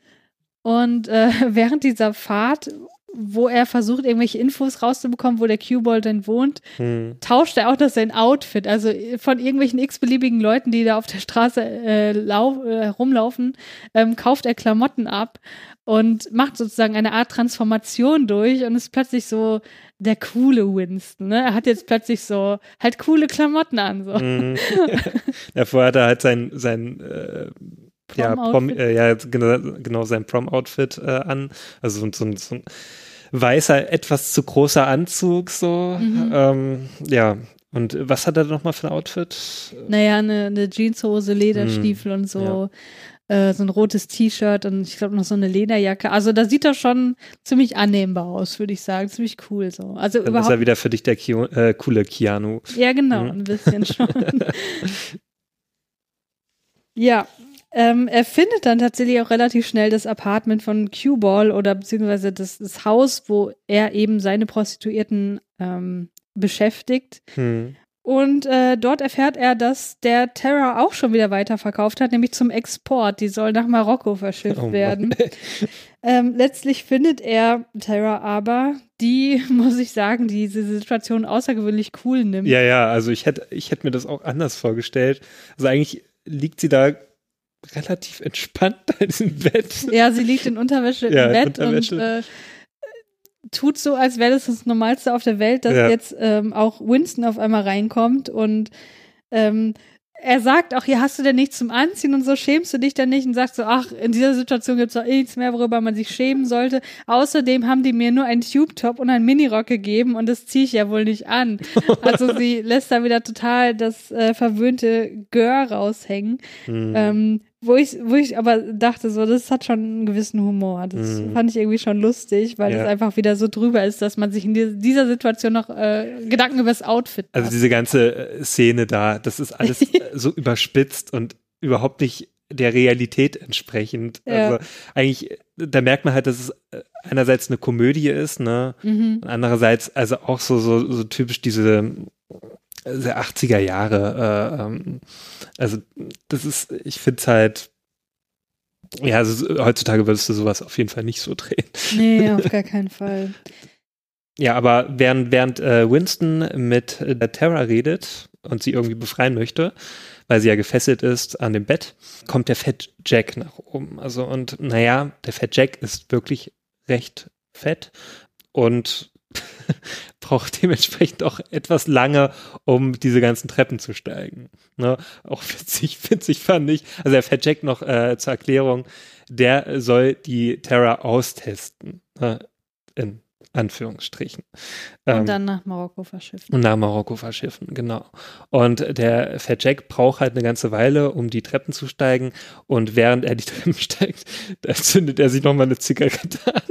Und äh, während dieser Fahrt wo er versucht, irgendwelche Infos rauszubekommen, wo der Cue-Ball denn wohnt, Hm. tauscht er auch noch sein Outfit. Also von irgendwelchen x-beliebigen Leuten, die da auf der Straße äh, äh, rumlaufen, ähm, kauft er Klamotten ab und macht sozusagen eine Art Transformation durch und ist plötzlich so der coole Winston. Ne? Er hat jetzt plötzlich so halt coole Klamotten an. So. Mhm. Davor hat er halt sein, sein äh, ja, Prom, Prom-Outfit. äh, ja, genau, genau sein Prom-Outfit äh, an. Also so, so ein weißer, etwas zu großer Anzug, so. Mhm. Ähm, ja. Und was hat er nochmal für ein Outfit? Naja, eine, eine Jeanshose, Lederstiefel und so. Äh, so ein rotes T-Shirt und ich glaube noch so eine Lederjacke. Also da sieht er schon ziemlich annehmbar aus, würde ich sagen. Ziemlich cool so. Also Dann ist überhaupt. er wieder für dich der Kio, äh, coole Keanu. Ja, genau, Mhm. ein bisschen schon. ja, ähm, er findet dann tatsächlich auch relativ schnell das Apartment von Q-Ball oder beziehungsweise das, das Haus, wo er eben seine Prostituierten ähm, beschäftigt. Hm. Und äh, dort erfährt er, dass der Terror auch schon wieder weiterverkauft hat, nämlich zum Export. Die soll nach Marokko verschifft Oh werden. Ähm, letztlich findet er Terror aber, die, muss ich sagen, diese Situation außergewöhnlich cool nimmt. Ja, ja, also ich hätte, ich hätte mir das auch anders vorgestellt. Also eigentlich liegt sie da relativ entspannt in diesem Bett. Ja, sie liegt in Unterwäsche Ja, im Bett Unterwäsche. und äh, tut so, als wäre das das Normalste auf der Welt, dass Ja. jetzt ähm, auch Winston auf einmal reinkommt und ähm, er sagt auch, hier hast du denn nichts zum Anziehen und so, schämst du dich denn nicht und sagt so, ach, in dieser Situation gibt es doch eh nichts mehr, worüber man sich schämen sollte. Außerdem haben die mir nur einen Tube-Top und einen Minirock gegeben und das ziehe ich ja wohl nicht an. Also sie lässt da wieder total das äh, verwöhnte Gör raushängen. Hm. Ähm, wo ich, wo ich aber dachte, so, das hat schon einen gewissen Humor. Das Mhm. fand ich irgendwie schon lustig, weil Ja. es einfach wieder so drüber ist, dass man sich in die- dieser Situation noch äh, Gedanken über das Outfit Also macht. diese ganze äh, Szene da, das ist alles äh, so überspitzt und überhaupt nicht der Realität entsprechend. Ja. Also eigentlich, da merkt man halt, dass es äh, einerseits eine Komödie ist, ne? Mhm. Andererseits also auch so, so, so typisch diese diese 80er Jahre. Äh, ähm, also das ist, ich finde es halt, ja, also heutzutage würdest du sowas auf jeden Fall nicht so drehen. Nee, auf gar keinen Fall. Ja, aber während, während äh, Winston mit äh, der Terra redet und sie irgendwie befreien möchte, weil sie ja gefesselt ist an dem Bett, kommt der Fat Jack nach oben. Also und naja, der Fat Jack ist wirklich recht fett und braucht dementsprechend auch etwas lange, um diese ganzen Treppen zu steigen. Ne? Auch witzig, witzig fand ich. Also der Fat Jack noch äh, zur Erklärung, der soll die Terra austesten. Ne? In Anführungsstrichen. Ähm, Und dann nach Marokko verschiffen. und nach Marokko verschiffen, genau. Und der Fat Jack braucht halt eine ganze Weile, um die Treppen zu steigen. Und während er die Treppen steigt, da zündet er sich nochmal eine Zigarette an.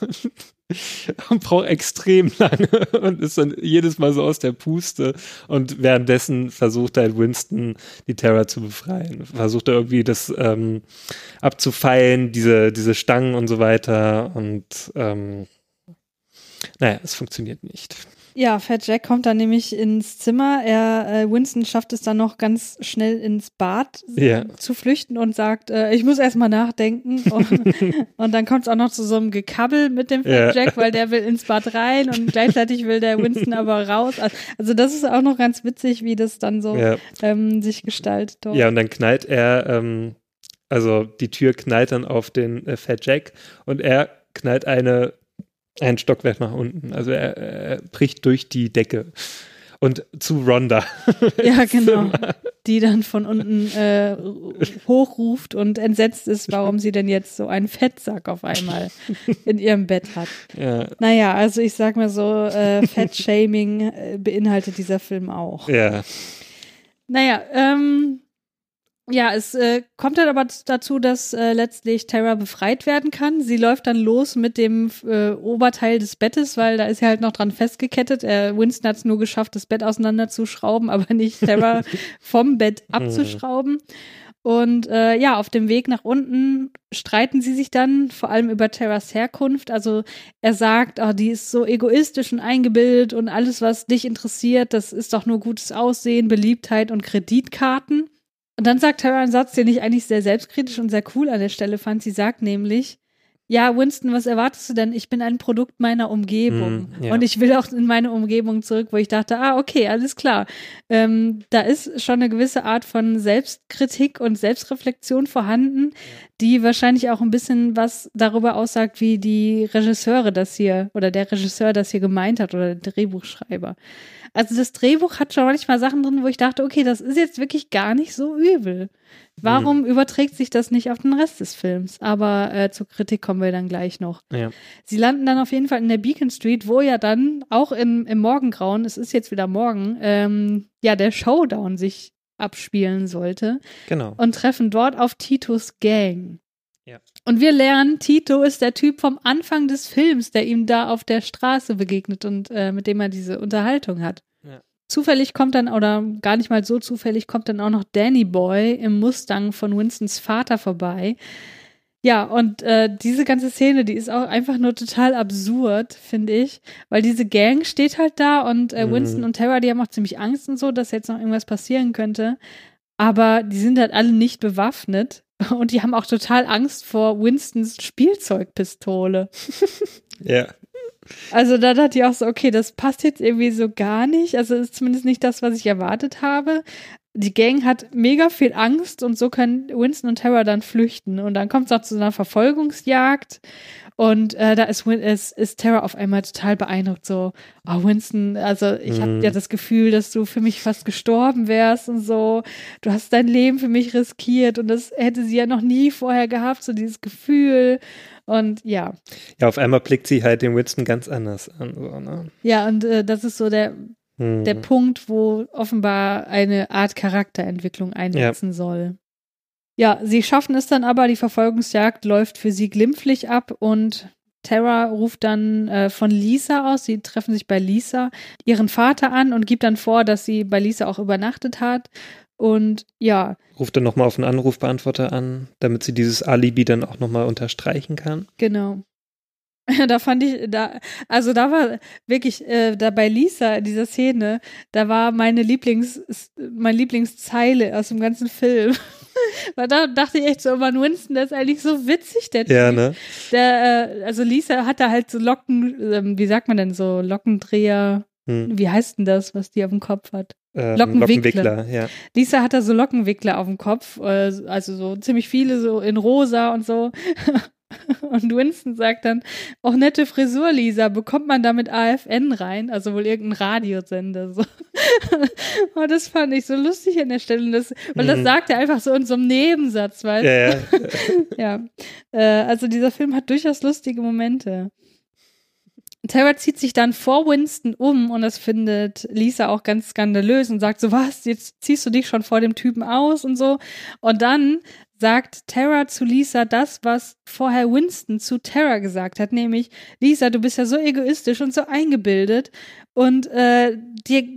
Und, und braucht extrem lange und ist dann jedes Mal so aus der Puste. Und währenddessen versucht halt Winston, die Terror zu befreien. Versucht er irgendwie das ähm, abzufeilen, diese, diese Stangen und so weiter. Und ähm, naja, es funktioniert nicht. Ja, Fat Jack kommt dann nämlich ins Zimmer. Er, äh, Winston schafft es dann noch ganz schnell ins Bad Ja. zu flüchten und sagt, äh, ich muss erstmal nachdenken. Und, und dann kommt es auch noch zu so einem Gekabbel mit dem Fat Ja. Jack, weil der will ins Bad rein und gleichzeitig will der Winston aber raus. Also das ist auch noch ganz witzig, wie das dann so Ja. ähm, sich gestaltet. Dort. Ja, und dann knallt er, ähm, also die Tür knallt dann auf den äh, Fat Jack und er knallt eine, ein Stockwerk nach unten. Also er, er bricht durch die Decke. Und zu Rhonda. Ja, genau. Die dann von unten äh, hochruft und entsetzt ist, warum sie denn jetzt so einen Fettsack auf einmal in ihrem Bett hat. Ja. Naja, also ich sag mal so, äh, Fettshaming äh, beinhaltet dieser Film auch. Ja. Naja, ähm, ja, es äh, kommt dann aber dazu, dass äh, letztlich Tara befreit werden kann. Sie läuft dann los mit dem äh, Oberteil des Bettes, weil da ist sie halt noch dran festgekettet. Äh, Winston hat es nur geschafft, das Bett auseinanderzuschrauben, aber nicht Tara vom Bett abzuschrauben. Und äh, ja, auf dem Weg nach unten streiten sie sich dann, vor allem über Terras Herkunft. Also er sagt, oh, die ist so egoistisch und eingebildet und alles, was dich interessiert, das ist doch nur gutes Aussehen, Beliebtheit und Kreditkarten. Und dann sagt Terra einen Satz, den ich eigentlich sehr selbstkritisch und sehr cool an der Stelle fand. Sie sagt nämlich, ja, Winston, was erwartest du denn? Ich bin ein Produkt meiner Umgebung. Mm, ja. Und ich will auch in meine Umgebung zurück, wo ich dachte, ah, okay, alles klar. Ähm, da ist schon eine gewisse Art von Selbstkritik und Selbstreflexion vorhanden, die wahrscheinlich auch ein bisschen was darüber aussagt, wie die Regisseure das hier oder der Regisseur das hier gemeint hat oder der Drehbuchschreiber. Also das Drehbuch hat schon manchmal Sachen drin, wo ich dachte, okay, das ist jetzt wirklich gar nicht so übel. Warum überträgt sich das nicht auf den Rest des Films? Aber äh, zur Kritik kommen wir dann gleich noch. Ja. Sie landen dann auf jeden Fall in der Beacon Street, wo ja dann auch im, im Morgengrauen, es ist jetzt wieder morgen, ähm, ja, der Showdown sich abspielen sollte. Genau. Und treffen dort auf Titos Gang. Ja. Und wir lernen, Tito ist der Typ vom Anfang des Films, der ihm da auf der Straße begegnet und äh, mit dem er diese Unterhaltung hat. Ja. Zufällig kommt dann, oder gar nicht mal so zufällig, kommt dann auch noch Danny Boy im Mustang von Winstons Vater vorbei. Ja, und äh, diese ganze Szene, die ist auch einfach nur total absurd, finde ich, weil diese Gang steht halt da und äh, Mhm. Winston und Tara, die haben auch ziemlich Angst und so, dass jetzt noch irgendwas passieren könnte. Aber die sind halt alle nicht bewaffnet und die haben auch total Angst vor Winstons Spielzeugpistole. Ja. Also da dachte ich auch so, okay, das passt jetzt irgendwie so gar nicht. Also ist zumindest nicht das, was ich erwartet habe. Die Gang hat mega viel Angst und so können Winston und Tara dann flüchten. Und dann kommt es auch zu einer Verfolgungsjagd. Und äh, da ist, ist, ist Tara auf einmal total beeindruckt. So, oh Winston, also ich habe Mhm. ja das Gefühl, dass du für mich fast gestorben wärst und so. Du hast dein Leben für mich riskiert und das hätte sie ja noch nie vorher gehabt, so dieses Gefühl. Und ja, Ja, auf einmal blickt sie halt den Winston ganz anders an. So, ne? ja, und äh, das ist so der, Der Punkt, wo offenbar eine Art Charakterentwicklung einsetzen soll. Ja, sie schaffen es dann aber, die Verfolgungsjagd läuft für sie glimpflich ab und Tara ruft dann äh, von Lisa aus, sie treffen sich bei Lisa, ihren Vater an und gibt dann vor, dass sie bei Lisa auch übernachtet hat. Und ja, Ruft dann nochmal auf einen Anrufbeantworter an, damit sie dieses Alibi dann auch nochmal unterstreichen kann. Genau. Da fand ich, da, also da war wirklich, äh, da bei Lisa in dieser Szene, da war meine Lieblings, meine Lieblingszeile aus dem ganzen Film. Weil da dachte ich echt so, Mann, Winston, der ist eigentlich so witzig, der Ja, Typ. ne? Der, äh, also Lisa hatte halt so Locken, ähm, wie sagt man denn so, Lockendreher, Hm. wie heißt denn das, was die auf dem Kopf hat? Ähm, Lockenwickler. Lockenwickler, ja. Lisa hat da so Lockenwickler auf dem Kopf, äh, also so ziemlich viele so in rosa und so. Und Winston sagt dann, auch nette Frisur, Lisa, bekommt man damit AFN rein? Also wohl irgendein Radiosender. So. Und das fand ich so lustig an der Stelle. Und das, weil das Mhm. sagt er einfach so in so einem Nebensatz, weißt Ja, ja. ja. Äh, also dieser Film hat durchaus lustige Momente. Tara zieht sich dann vor Winston um und das findet Lisa auch ganz skandalös und sagt so, was, jetzt ziehst du dich schon vor dem Typen aus und so. Und dann sagt Tara zu Lisa das, was vorher Winston zu Tara gesagt hat, nämlich, Lisa, du bist ja so egoistisch und so eingebildet und äh, dir,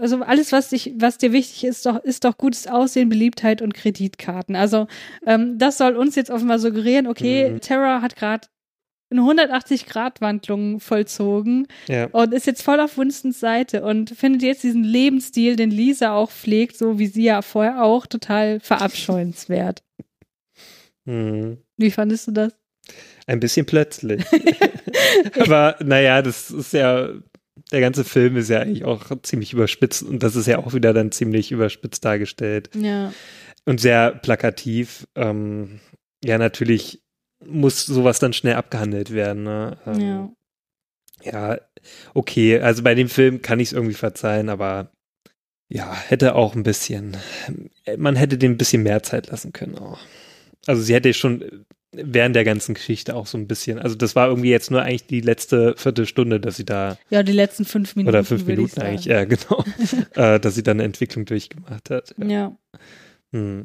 also alles, was dich, was dir wichtig ist, doch, ist doch gutes Aussehen, Beliebtheit und Kreditkarten. Also ähm, das soll uns jetzt offenbar suggerieren, okay, Mhm. Tara hat gerade eine 180-Grad-Wandlung vollzogen Ja. und ist jetzt voll auf Winstons Seite und findet jetzt diesen Lebensstil, den Lisa auch pflegt, so wie sie ja vorher auch, total verabscheuenswert. Hm. Wie fandest du das? Ein bisschen plötzlich. Aber naja, das ist ja, der ganze Film ist ja eigentlich auch ziemlich überspitzt und das ist ja auch wieder dann ziemlich überspitzt dargestellt Ja. und sehr plakativ. Ähm, ja, natürlich muss sowas dann schnell abgehandelt werden. Ne? Ähm, Ja. ja, okay, also bei dem Film kann ich es irgendwie verzeihen, aber ja, hätte auch ein bisschen, man hätte dem ein bisschen mehr Zeit lassen können auch. Also sie hätte schon während der ganzen Geschichte auch so ein bisschen, also das war irgendwie jetzt nur eigentlich die letzte Viertelstunde, dass sie da, Ja, die letzten fünf Minuten. oder fünf Minuten eigentlich, ja genau, äh, dass sie dann eine Entwicklung durchgemacht hat. Ja. Hm.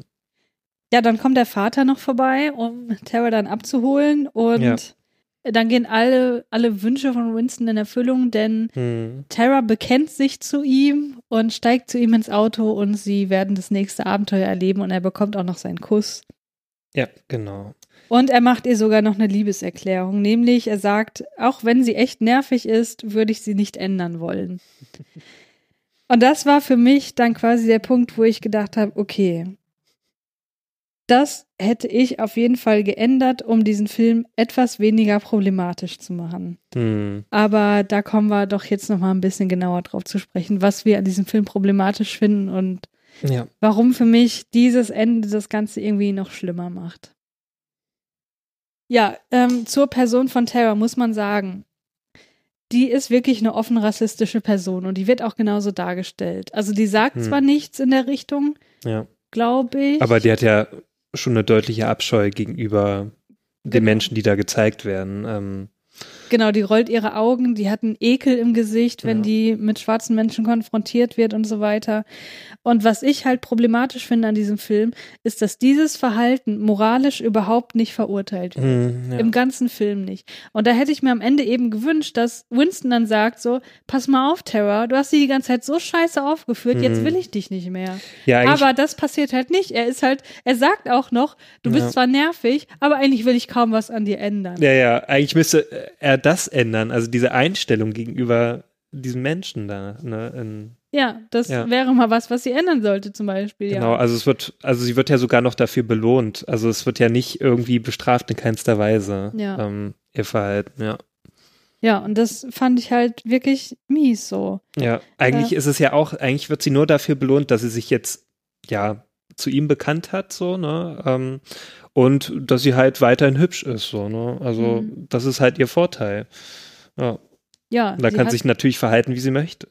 Ja, dann kommt der Vater noch vorbei, um Tara dann abzuholen und Ja. dann gehen alle, alle Wünsche von Winston in Erfüllung, denn Hm. Tara bekennt sich zu ihm und steigt zu ihm ins Auto und sie werden das nächste Abenteuer erleben und er bekommt auch noch seinen Kuss. Ja, genau. Und er macht ihr sogar noch eine Liebeserklärung, nämlich er sagt, auch wenn sie echt nervig ist, würde ich sie nicht ändern wollen. Und das war für mich dann quasi der Punkt, wo ich gedacht habe, okay, das hätte ich auf jeden Fall geändert, um diesen Film etwas weniger problematisch zu machen. Hm. Aber da kommen wir doch jetzt noch mal ein bisschen genauer drauf zu sprechen, was wir an diesem Film problematisch finden und Ja. warum für mich dieses Ende das Ganze irgendwie noch schlimmer macht. Ja, ähm, zur Person von Tara muss man sagen, die ist wirklich eine offen rassistische Person und die wird auch genauso dargestellt. Also die sagt Hm. zwar nichts in der Richtung, Ja. glaube ich. Aber die hat ja schon eine deutliche Abscheu gegenüber den Genau. Menschen, die da gezeigt werden. Ähm, Genau, die rollt ihre Augen, die hat einen Ekel im Gesicht, wenn Ja. die mit schwarzen Menschen konfrontiert wird und so weiter. Und was ich halt problematisch finde an diesem Film, ist, dass dieses Verhalten moralisch überhaupt nicht verurteilt wird. hm, ja. Im ganzen Film nicht. Und da hätte ich mir am Ende eben gewünscht, dass Winston dann sagt so, pass mal auf, Tara, du hast sie die ganze Zeit so scheiße aufgeführt, jetzt Mhm. will ich dich nicht mehr. Ja, aber das passiert halt nicht. Er ist halt, er sagt auch noch, du bist zwar nervig, aber eigentlich will ich kaum was an dir ändern. Ja, ja, eigentlich müsste er das ändern, also diese Einstellung gegenüber diesem Menschen da. Ne, Ja, das Ja. wäre mal was, was sie ändern sollte, zum Beispiel. genau, ja. also es wird, also sie wird ja sogar noch dafür belohnt. Also es wird ja nicht irgendwie bestraft in keinster Weise, Ja. ähm, ihr Verhalten, ja. ja, und das fand ich halt wirklich mies so. Ja, eigentlich Ja. ist es ja auch, eigentlich wird sie nur dafür belohnt, dass sie sich jetzt, ja, zu ihm bekannt hat, so, ne, ähm, und dass sie halt weiterhin hübsch ist, so, ne, also Mhm. das ist halt ihr Vorteil. Ja, Ja, und da kann sich natürlich verhalten, wie sie möchte.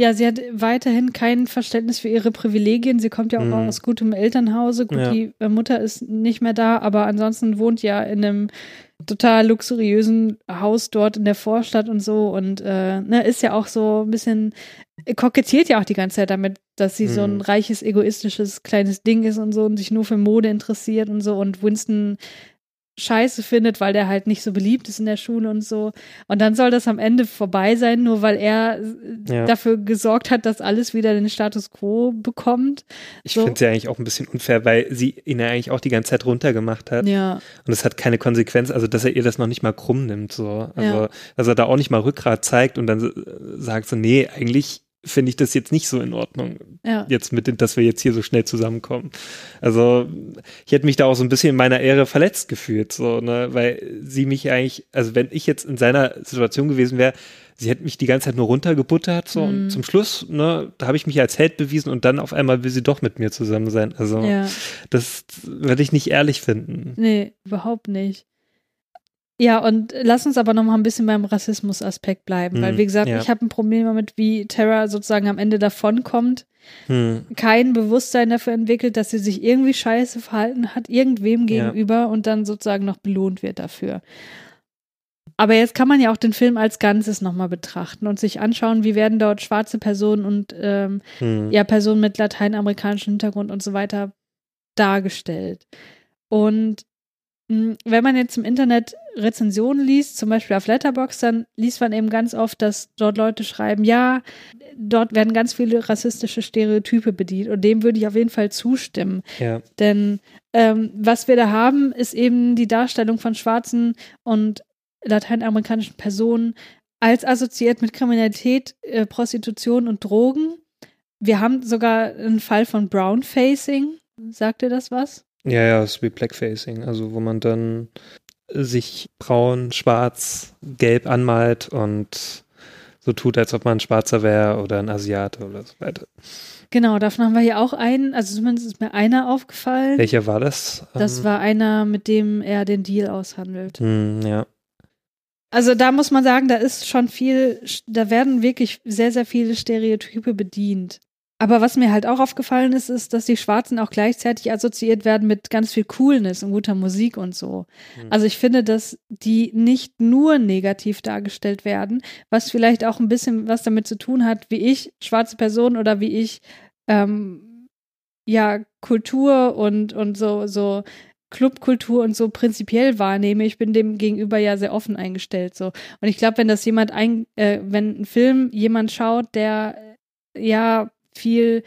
Ja, sie hat weiterhin kein Verständnis für ihre Privilegien. Sie kommt ja auch Mhm. aus gutem Elternhause. Gut, Ja. die äh, Mutter ist nicht mehr da, aber ansonsten wohnt ja in einem total luxuriösen Haus dort in der Vorstadt und so und äh, ne, ist ja auch so ein bisschen kokettiert ja auch die ganze Zeit damit, dass sie so ein Mhm. reiches, egoistisches kleines Ding ist und so und sich nur für Mode interessiert und so und Winston scheiße findet, weil der halt nicht so beliebt ist in der Schule und so. Und dann soll das am Ende vorbei sein, nur weil er äh, Ja. dafür gesorgt hat, dass alles wieder den Status quo bekommt. Ich So. finde es ja eigentlich auch ein bisschen unfair, weil sie ihn ja eigentlich auch die ganze Zeit runtergemacht hat. Ja. Und es hat keine Konsequenz, also dass er ihr das noch nicht mal krumm nimmt, so. Also, Ja. dass er da auch nicht mal Rückgrat zeigt und dann sagt so, nee, eigentlich finde ich das jetzt nicht so in Ordnung. Ja. Jetzt mit, dem, dass wir jetzt hier so schnell zusammenkommen. Also, ich hätte mich da auch so ein bisschen in meiner Ehre verletzt gefühlt, so, ne, weil sie mich eigentlich, also wenn ich jetzt in seiner Situation gewesen wäre, sie hätte mich die ganze Zeit nur runtergebuttert, so, Mhm. und zum Schluss, ne, da habe ich mich als Held bewiesen und dann auf einmal will sie doch mit mir zusammen sein. Also, Ja. das würde ich nicht ehrlich finden. Nee, überhaupt nicht. Ja, und lass uns aber noch mal ein bisschen beim Rassismus-Aspekt bleiben, weil Mhm, wie gesagt, ja. ich habe ein Problem damit, wie Tara sozusagen am Ende davonkommt. Hm. Kein Bewusstsein dafür entwickelt, dass sie sich irgendwie scheiße verhalten hat, irgendwem Ja. gegenüber und dann sozusagen noch belohnt wird dafür. Aber jetzt kann man ja auch den Film als Ganzes nochmal betrachten und sich anschauen, wie werden dort schwarze Personen und ähm, Hm. ja, Personen mit lateinamerikanischem Hintergrund und so weiter dargestellt. Und wenn man jetzt im Internet Rezensionen liest, zum Beispiel auf Letterboxd, dann liest man eben ganz oft, dass dort Leute schreiben, ja, dort werden ganz viele rassistische Stereotype bedient und dem würde ich auf jeden Fall zustimmen. Ja. Denn ähm, was wir da haben, ist eben die Darstellung von schwarzen und lateinamerikanischen Personen als assoziiert mit Kriminalität, äh, Prostitution und Drogen. Wir haben sogar einen Fall von Brownfacing. Sagt ihr das was? Ja, ja, es ist wie Blackfacing, also wo man dann sich braun, schwarz, gelb anmalt und so tut, als ob man ein Schwarzer wäre oder ein Asiate oder so weiter. Genau, davon haben wir hier auch einen, also zumindest ist mir einer aufgefallen. Welcher war das? Das Ähm, war einer, mit dem er den Deal aushandelt. Hm, ja. Also da muss man sagen, da ist schon viel, da werden wirklich sehr, sehr viele Stereotype bedient. Aber was mir halt auch aufgefallen ist, ist, dass die Schwarzen auch gleichzeitig assoziiert werden mit ganz viel Coolness und guter Musik und so. Also ich finde, dass die nicht nur negativ dargestellt werden, was vielleicht auch ein bisschen was damit zu tun hat, wie ich schwarze Person oder wie ich ähm, ja Kultur und und so so Clubkultur und so prinzipiell wahrnehme. Ich bin dem gegenüber ja sehr offen eingestellt so. Und ich glaube, wenn das jemand ein, äh, wenn ein Film jemand schaut, der äh, ja viel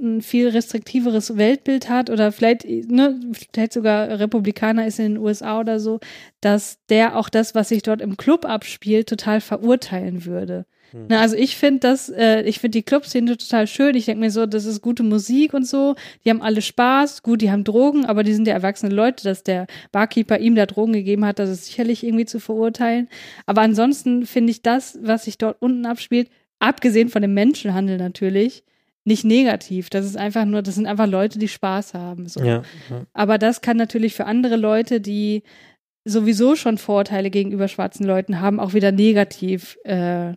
ein viel restriktiveres Weltbild hat oder vielleicht, ne, vielleicht sogar Republikaner ist in den USA oder so, dass der auch das, was sich dort im Club abspielt, total verurteilen würde. Na, also ich finde das, äh, ich finde die Clubszene total schön. Ich denke mir so, das ist gute Musik und so. Die haben alle Spaß. Gut, die haben Drogen, aber die sind ja erwachsene Leute. Dass der Barkeeper ihm da Drogen gegeben hat, das ist sicherlich irgendwie zu verurteilen. Aber ansonsten finde ich das, was sich dort unten abspielt, abgesehen von dem Menschenhandel natürlich, nicht negativ. Das ist einfach nur, das sind einfach Leute, die Spaß haben. So. Ja, ja. Aber das kann natürlich für andere Leute, die sowieso schon Vorurteile gegenüber schwarzen Leuten haben, auch wieder negativ, äh,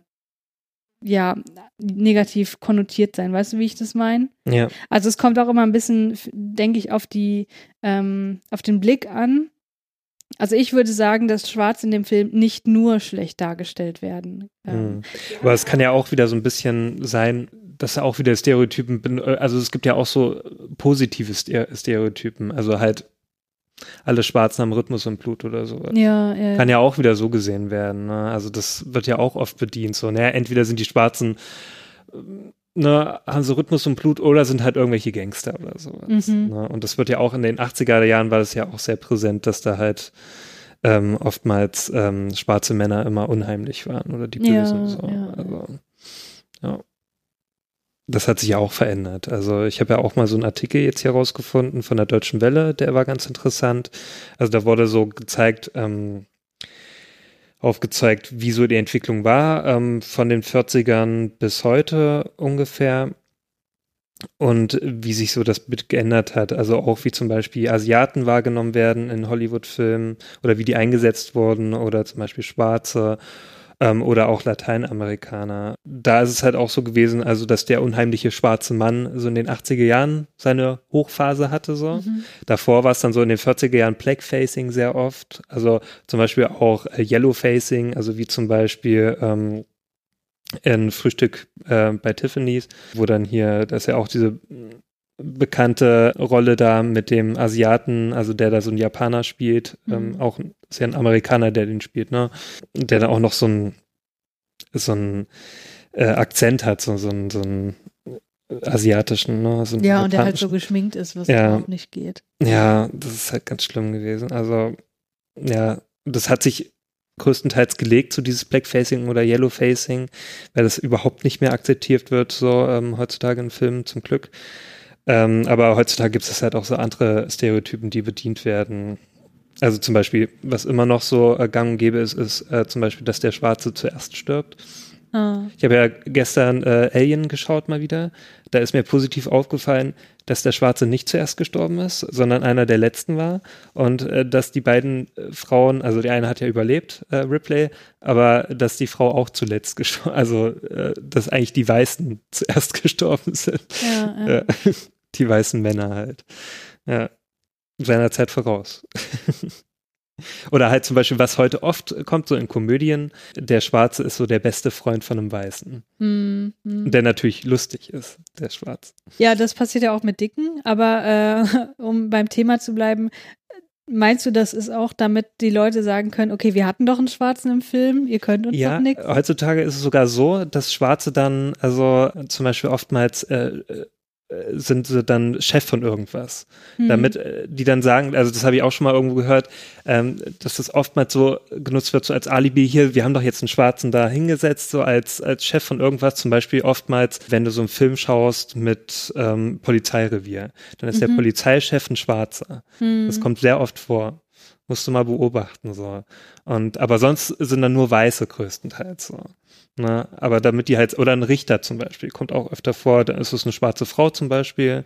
ja, negativ konnotiert sein. Weißt du, wie ich das meine? Ja. Also es kommt auch immer ein bisschen, denke ich, auf die, ähm, auf den Blick an. Also ich würde sagen, dass Schwarz in dem Film nicht nur schlecht dargestellt werden. Mhm. Aber es kann ja auch wieder so ein bisschen sein, dass auch wieder Stereotypen, ben- also es gibt ja auch so positive Stere- Stereotypen, also halt alle Schwarzen haben Rhythmus und Blut oder so. Ja, ja. Kann ja auch wieder so gesehen werden. Ne? Also das wird ja auch oft bedient. So, naja, entweder sind die Schwarzen, ähm, ne, haben so Rhythmus und Blut oder sind halt irgendwelche Gangster oder sowas. Mhm. Ne? Und das wird ja auch in den 80er Jahren war das ja auch sehr präsent, dass da halt ähm, oftmals ähm, schwarze Männer immer unheimlich waren oder die Ja, Bösen. so. ja. Also, ja. Das hat sich ja auch verändert. Also ich habe ja auch mal so einen Artikel jetzt hier rausgefunden von der Deutschen Welle, der war ganz interessant. Also da wurde so gezeigt, ähm, aufgezeigt, wie so die Entwicklung war, ähm, von den 40ern bis heute ungefähr. Und wie sich so das Bild geändert hat. Also auch wie zum Beispiel Asiaten wahrgenommen werden in Hollywood-Filmen oder wie die eingesetzt wurden oder zum Beispiel Schwarze ähm, oder auch Lateinamerikaner. Da ist es halt auch so gewesen, also dass der unheimliche schwarze Mann so in den 80er Jahren seine Hochphase hatte so. Mhm. Davor war es dann so in den 40er Jahren Blackfacing sehr oft. Also zum Beispiel auch äh, Yellowfacing, also wie zum Beispiel ähm, in Frühstück äh, bei Tiffany's, wo dann hier, das ist ja auch diese bekannte Rolle da mit dem Asiaten, also der da so ein Japaner spielt, ähm, Mhm. auch ist ja ein Amerikaner, der den spielt, ne? Der da auch noch so ein so ein äh, Akzent hat, so, so, ein, so ein asiatischen, ne? So Ja, und der halt so geschminkt ist, was Ja. überhaupt nicht geht. Ja, das ist halt ganz schlimm gewesen. Also, ja, das hat sich größtenteils gelegt, so dieses Blackfacing oder Yellowfacing, weil das überhaupt nicht mehr akzeptiert wird, so ähm, heutzutage in Filmen, zum Glück. Ähm, aber heutzutage gibt es halt auch so andere Stereotypen, die bedient werden. Also zum Beispiel, was immer noch so äh, gang und gäbe ist, ist äh, zum Beispiel, dass der Schwarze zuerst stirbt. Ah. Ich habe ja gestern äh, Alien geschaut mal wieder. Da ist mir positiv aufgefallen, dass der Schwarze nicht zuerst gestorben ist, sondern einer der letzten war. Und äh, dass die beiden äh, Frauen, also die eine hat ja überlebt, äh, Ripley, aber dass die Frau auch zuletzt gestorben, also äh, dass eigentlich die Weißen zuerst gestorben sind. Ja, ja. Die weißen Männer halt. Ja. Seiner Zeit voraus. Oder halt zum Beispiel, was heute oft kommt, so in Komödien, der Schwarze ist so der beste Freund von einem Weißen. Hm. Und der natürlich lustig ist, der Schwarz. Ja, das passiert ja auch mit Dicken, aber äh, um beim Thema zu bleiben, meinst du, das ist auch, damit die Leute sagen können, okay, wir hatten doch einen Schwarzen im Film, ihr könnt uns Ja, doch nichts? heutzutage ist es sogar so, dass Schwarze dann, also zum Beispiel oftmals äh, sind sie dann Chef von irgendwas. Hm. Damit äh, die dann sagen, also das habe ich auch schon mal irgendwo gehört, ähm, dass das oftmals so genutzt wird, so als Alibi hier, wir haben doch jetzt einen Schwarzen da hingesetzt, so als, als Chef von irgendwas, zum Beispiel oftmals, wenn du so einen Film schaust mit ähm, Polizeirevier, dann ist der Mhm. Polizeichef ein Schwarzer. Hm. Das kommt sehr oft vor. Musst du mal beobachten, so. Und, aber sonst sind dann nur Weiße größtenteils, so. Ne? Aber damit die halt, oder ein Richter zum Beispiel, kommt auch öfter vor, da ist es eine schwarze Frau zum Beispiel,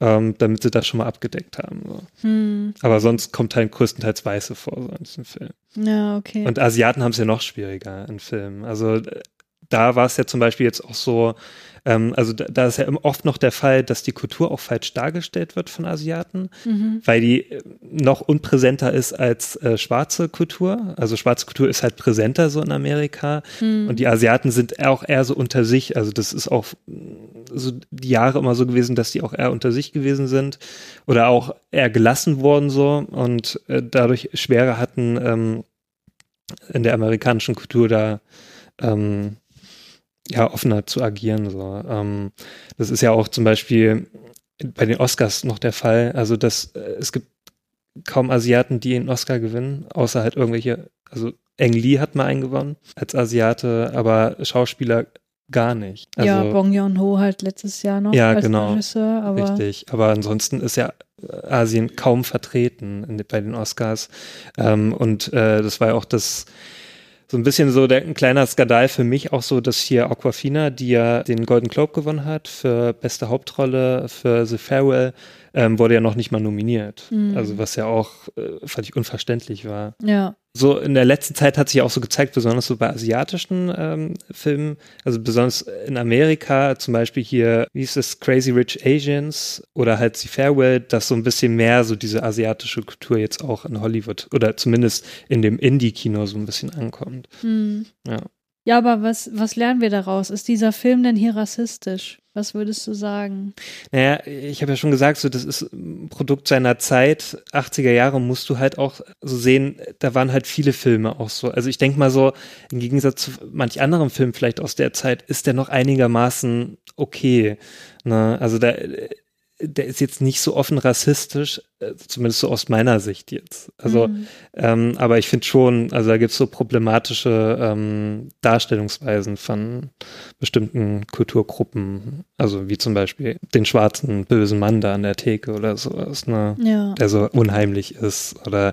ähm, damit sie das schon mal abgedeckt haben, so. Hm. Aber sonst kommt halt größtenteils Weiße vor, so in diesem Film. Ja, okay. Und Asiaten haben es ja noch schwieriger in Filmen. Also äh, da war es ja zum Beispiel jetzt auch so, ähm, also da, da ist ja oft noch der Fall, dass die Kultur auch falsch dargestellt wird von Asiaten, Mhm. weil die äh, noch unpräsenter ist als äh, schwarze Kultur. Also schwarze Kultur ist halt präsenter so in Amerika Mhm. und die Asiaten sind auch eher so unter sich. Also das ist auch mh, so die Jahre immer so gewesen, dass die auch eher unter sich gewesen sind oder auch eher gelassen wurden so und äh, dadurch schwerer hatten, ähm, in der amerikanischen Kultur da ähm, ja offener zu agieren. So. Ähm, das ist ja auch zum Beispiel bei den Oscars noch der Fall. Also dass äh, es gibt kaum Asiaten, die einen Oscar gewinnen, außer halt irgendwelche, also Ang Lee hat mal einen gewonnen als Asiate, aber Schauspieler gar nicht. Also, ja, Bong Joon-ho halt letztes Jahr noch ja, als genau, Regisseur, aber Richtig, aber ansonsten ist ja Asien kaum vertreten in, bei den Oscars. Ähm, und äh, das war ja auch das so ein bisschen so der, ein kleiner Skandal für mich auch so, dass hier Aquafina, die ja den Golden Globe gewonnen hat für beste Hauptrolle für The Farewell, ähm, wurde ja noch nicht mal nominiert. Mhm. Also was ja auch äh, völlig unverständlich war. ja. So in der letzten Zeit hat sich auch so gezeigt, besonders so bei asiatischen ähm, Filmen, also besonders in Amerika, zum Beispiel hier, wie ist es, Crazy Rich Asians oder halt The Farewell, dass so ein bisschen mehr so diese asiatische Kultur jetzt auch in Hollywood oder zumindest in dem Indie-Kino so ein bisschen ankommt. Hm. Ja. Ja, aber was, was lernen wir daraus? Ist dieser Film denn hier rassistisch? Was würdest du sagen? Naja, ich habe ja schon gesagt, so das ist ein Produkt seiner Zeit. 80er Jahre musst du halt auch so sehen, da waren halt viele Filme auch so. Also ich denke mal so, im Gegensatz zu manch anderen Filmen vielleicht aus der Zeit, ist der noch einigermaßen okay. Ne? Also da, der ist jetzt nicht so offen rassistisch, äh, zumindest so aus meiner Sicht jetzt. Also, Mhm. ähm, aber ich finde schon, also da gibt es so problematische ähm, Darstellungsweisen von bestimmten Kulturgruppen, also wie zum Beispiel den schwarzen bösen Mann da an der Theke oder sowas, ne? Ja. Der so unheimlich ist. Oder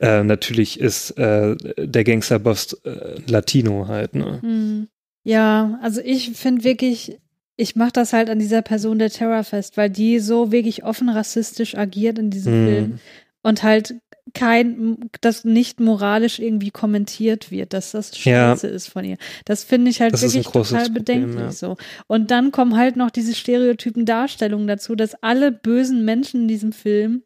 äh, natürlich ist äh, der Gangsterboss äh, Latino halt, ne? Hm. Ja, also ich finde wirklich, ich mache das halt an dieser Person der Terror fest, weil die so wirklich offen rassistisch agiert in diesem Hm. Film und halt kein, das nicht moralisch irgendwie kommentiert wird, dass das Ja. scheiße ist von ihr. Das finde ich halt Das wirklich total Problem, bedenklich ja. so. Und dann kommen halt noch diese stereotypen Darstellungen dazu, dass alle bösen Menschen in diesem Film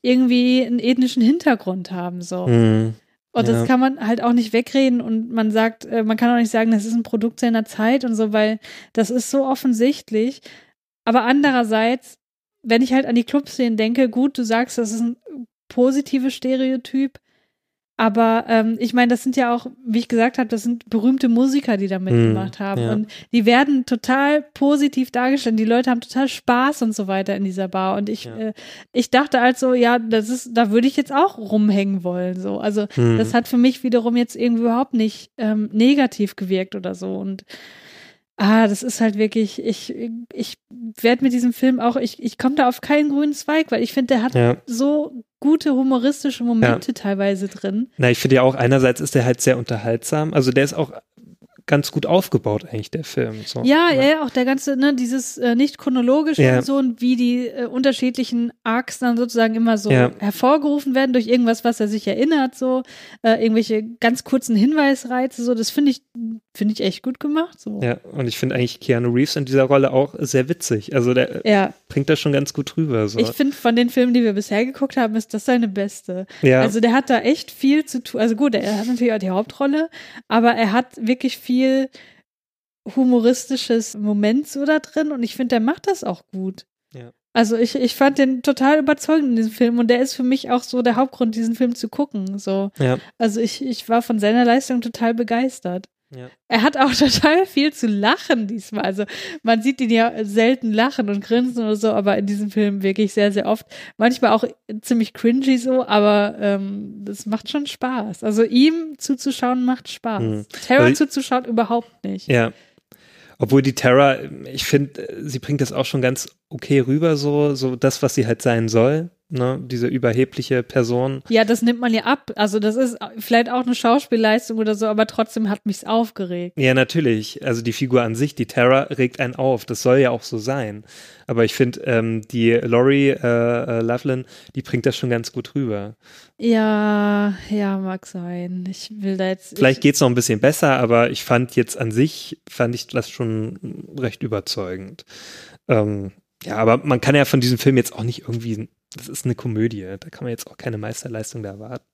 irgendwie einen ethnischen Hintergrund haben so. Hm. Und Ja. das kann man halt auch nicht wegreden und man sagt, äh, man kann auch nicht sagen, das ist ein Produkt seiner Zeit und so, weil das ist so offensichtlich. Aber andererseits, wenn ich halt an die Clubszenen denke, gut, du sagst, das ist ein positives Stereotyp, aber ähm, ich meine, das sind ja auch, wie ich gesagt habe, das sind berühmte Musiker, die da mitgemacht haben. Hm, ja. Und die werden total positiv dargestellt. Die Leute haben total Spaß und so weiter in dieser Bar. Und ich, Ja. äh, ich dachte halt so, ja, das ist, da würde ich jetzt auch rumhängen wollen. So. Also Hm. das hat für mich wiederum jetzt irgendwie überhaupt nicht ähm, negativ gewirkt oder so. Und ah, das ist halt wirklich, ich, ich werde mit diesem Film auch, ich, ich komme da auf keinen grünen Zweig, weil ich finde, der hat Ja. so gute humoristische Momente teilweise drin. Na, ich finde ja auch, einerseits ist der halt sehr unterhaltsam. Also der ist auch ganz gut aufgebaut, eigentlich, der Film. So. Ja, ja, ja, auch der ganze, ne, dieses äh, nicht chronologische Ja. und so und wie die äh, unterschiedlichen Arcs dann sozusagen immer so Ja. hervorgerufen werden durch irgendwas, was er sich erinnert, so äh, irgendwelche ganz kurzen Hinweisreize, so, das finde ich, finde ich echt gut gemacht, so. Ja, und ich finde eigentlich Keanu Reeves in dieser Rolle auch sehr witzig. Also der Ja. bringt das schon ganz gut rüber. So. Ich finde, von den Filmen, die wir bisher geguckt haben, ist das seine beste. Ja. Also der hat da echt viel zu tun. Also gut, er hat natürlich auch die Hauptrolle, aber er hat wirklich viel humoristisches Moment so da drin und ich finde, der macht das auch gut. Ja. Also ich, ich fand den total überzeugend in diesem Film und der ist für mich auch so der Hauptgrund, diesen Film zu gucken. So. Ja. Also ich, ich war von seiner Leistung total begeistert. Ja. Er hat auch total viel zu lachen diesmal. Also man sieht ihn ja selten lachen und grinsen oder so, aber in diesem Film wirklich sehr, sehr oft. Manchmal auch ziemlich cringy so, aber ähm, das macht schon Spaß. Also ihm zuzuschauen macht Spaß. Mhm. Terror Weil- zuzuschauen überhaupt nicht. Ja. Obwohl die Terra, ich finde, sie bringt das auch schon ganz okay rüber, so, so das, was sie halt sein soll, ne, diese überhebliche Person. Ja, das nimmt man ja ab. Also das ist vielleicht auch eine Schauspielleistung oder so, aber trotzdem hat mich's aufgeregt. Ja, natürlich. Also die Figur an sich, die Terra, regt einen auf. Das soll ja auch so sein. Aber ich finde, ähm, die Laurie äh, äh, Loveland, die bringt das schon ganz gut rüber. Ja, ja, mag sein. Ich will da jetzt. Vielleicht ich, geht's noch ein bisschen besser, aber ich fand jetzt an sich, fand ich das schon recht überzeugend. Ähm, ja, aber man kann ja von diesem Film jetzt auch nicht irgendwie, das ist eine Komödie, da kann man jetzt auch keine Meisterleistung da erwarten.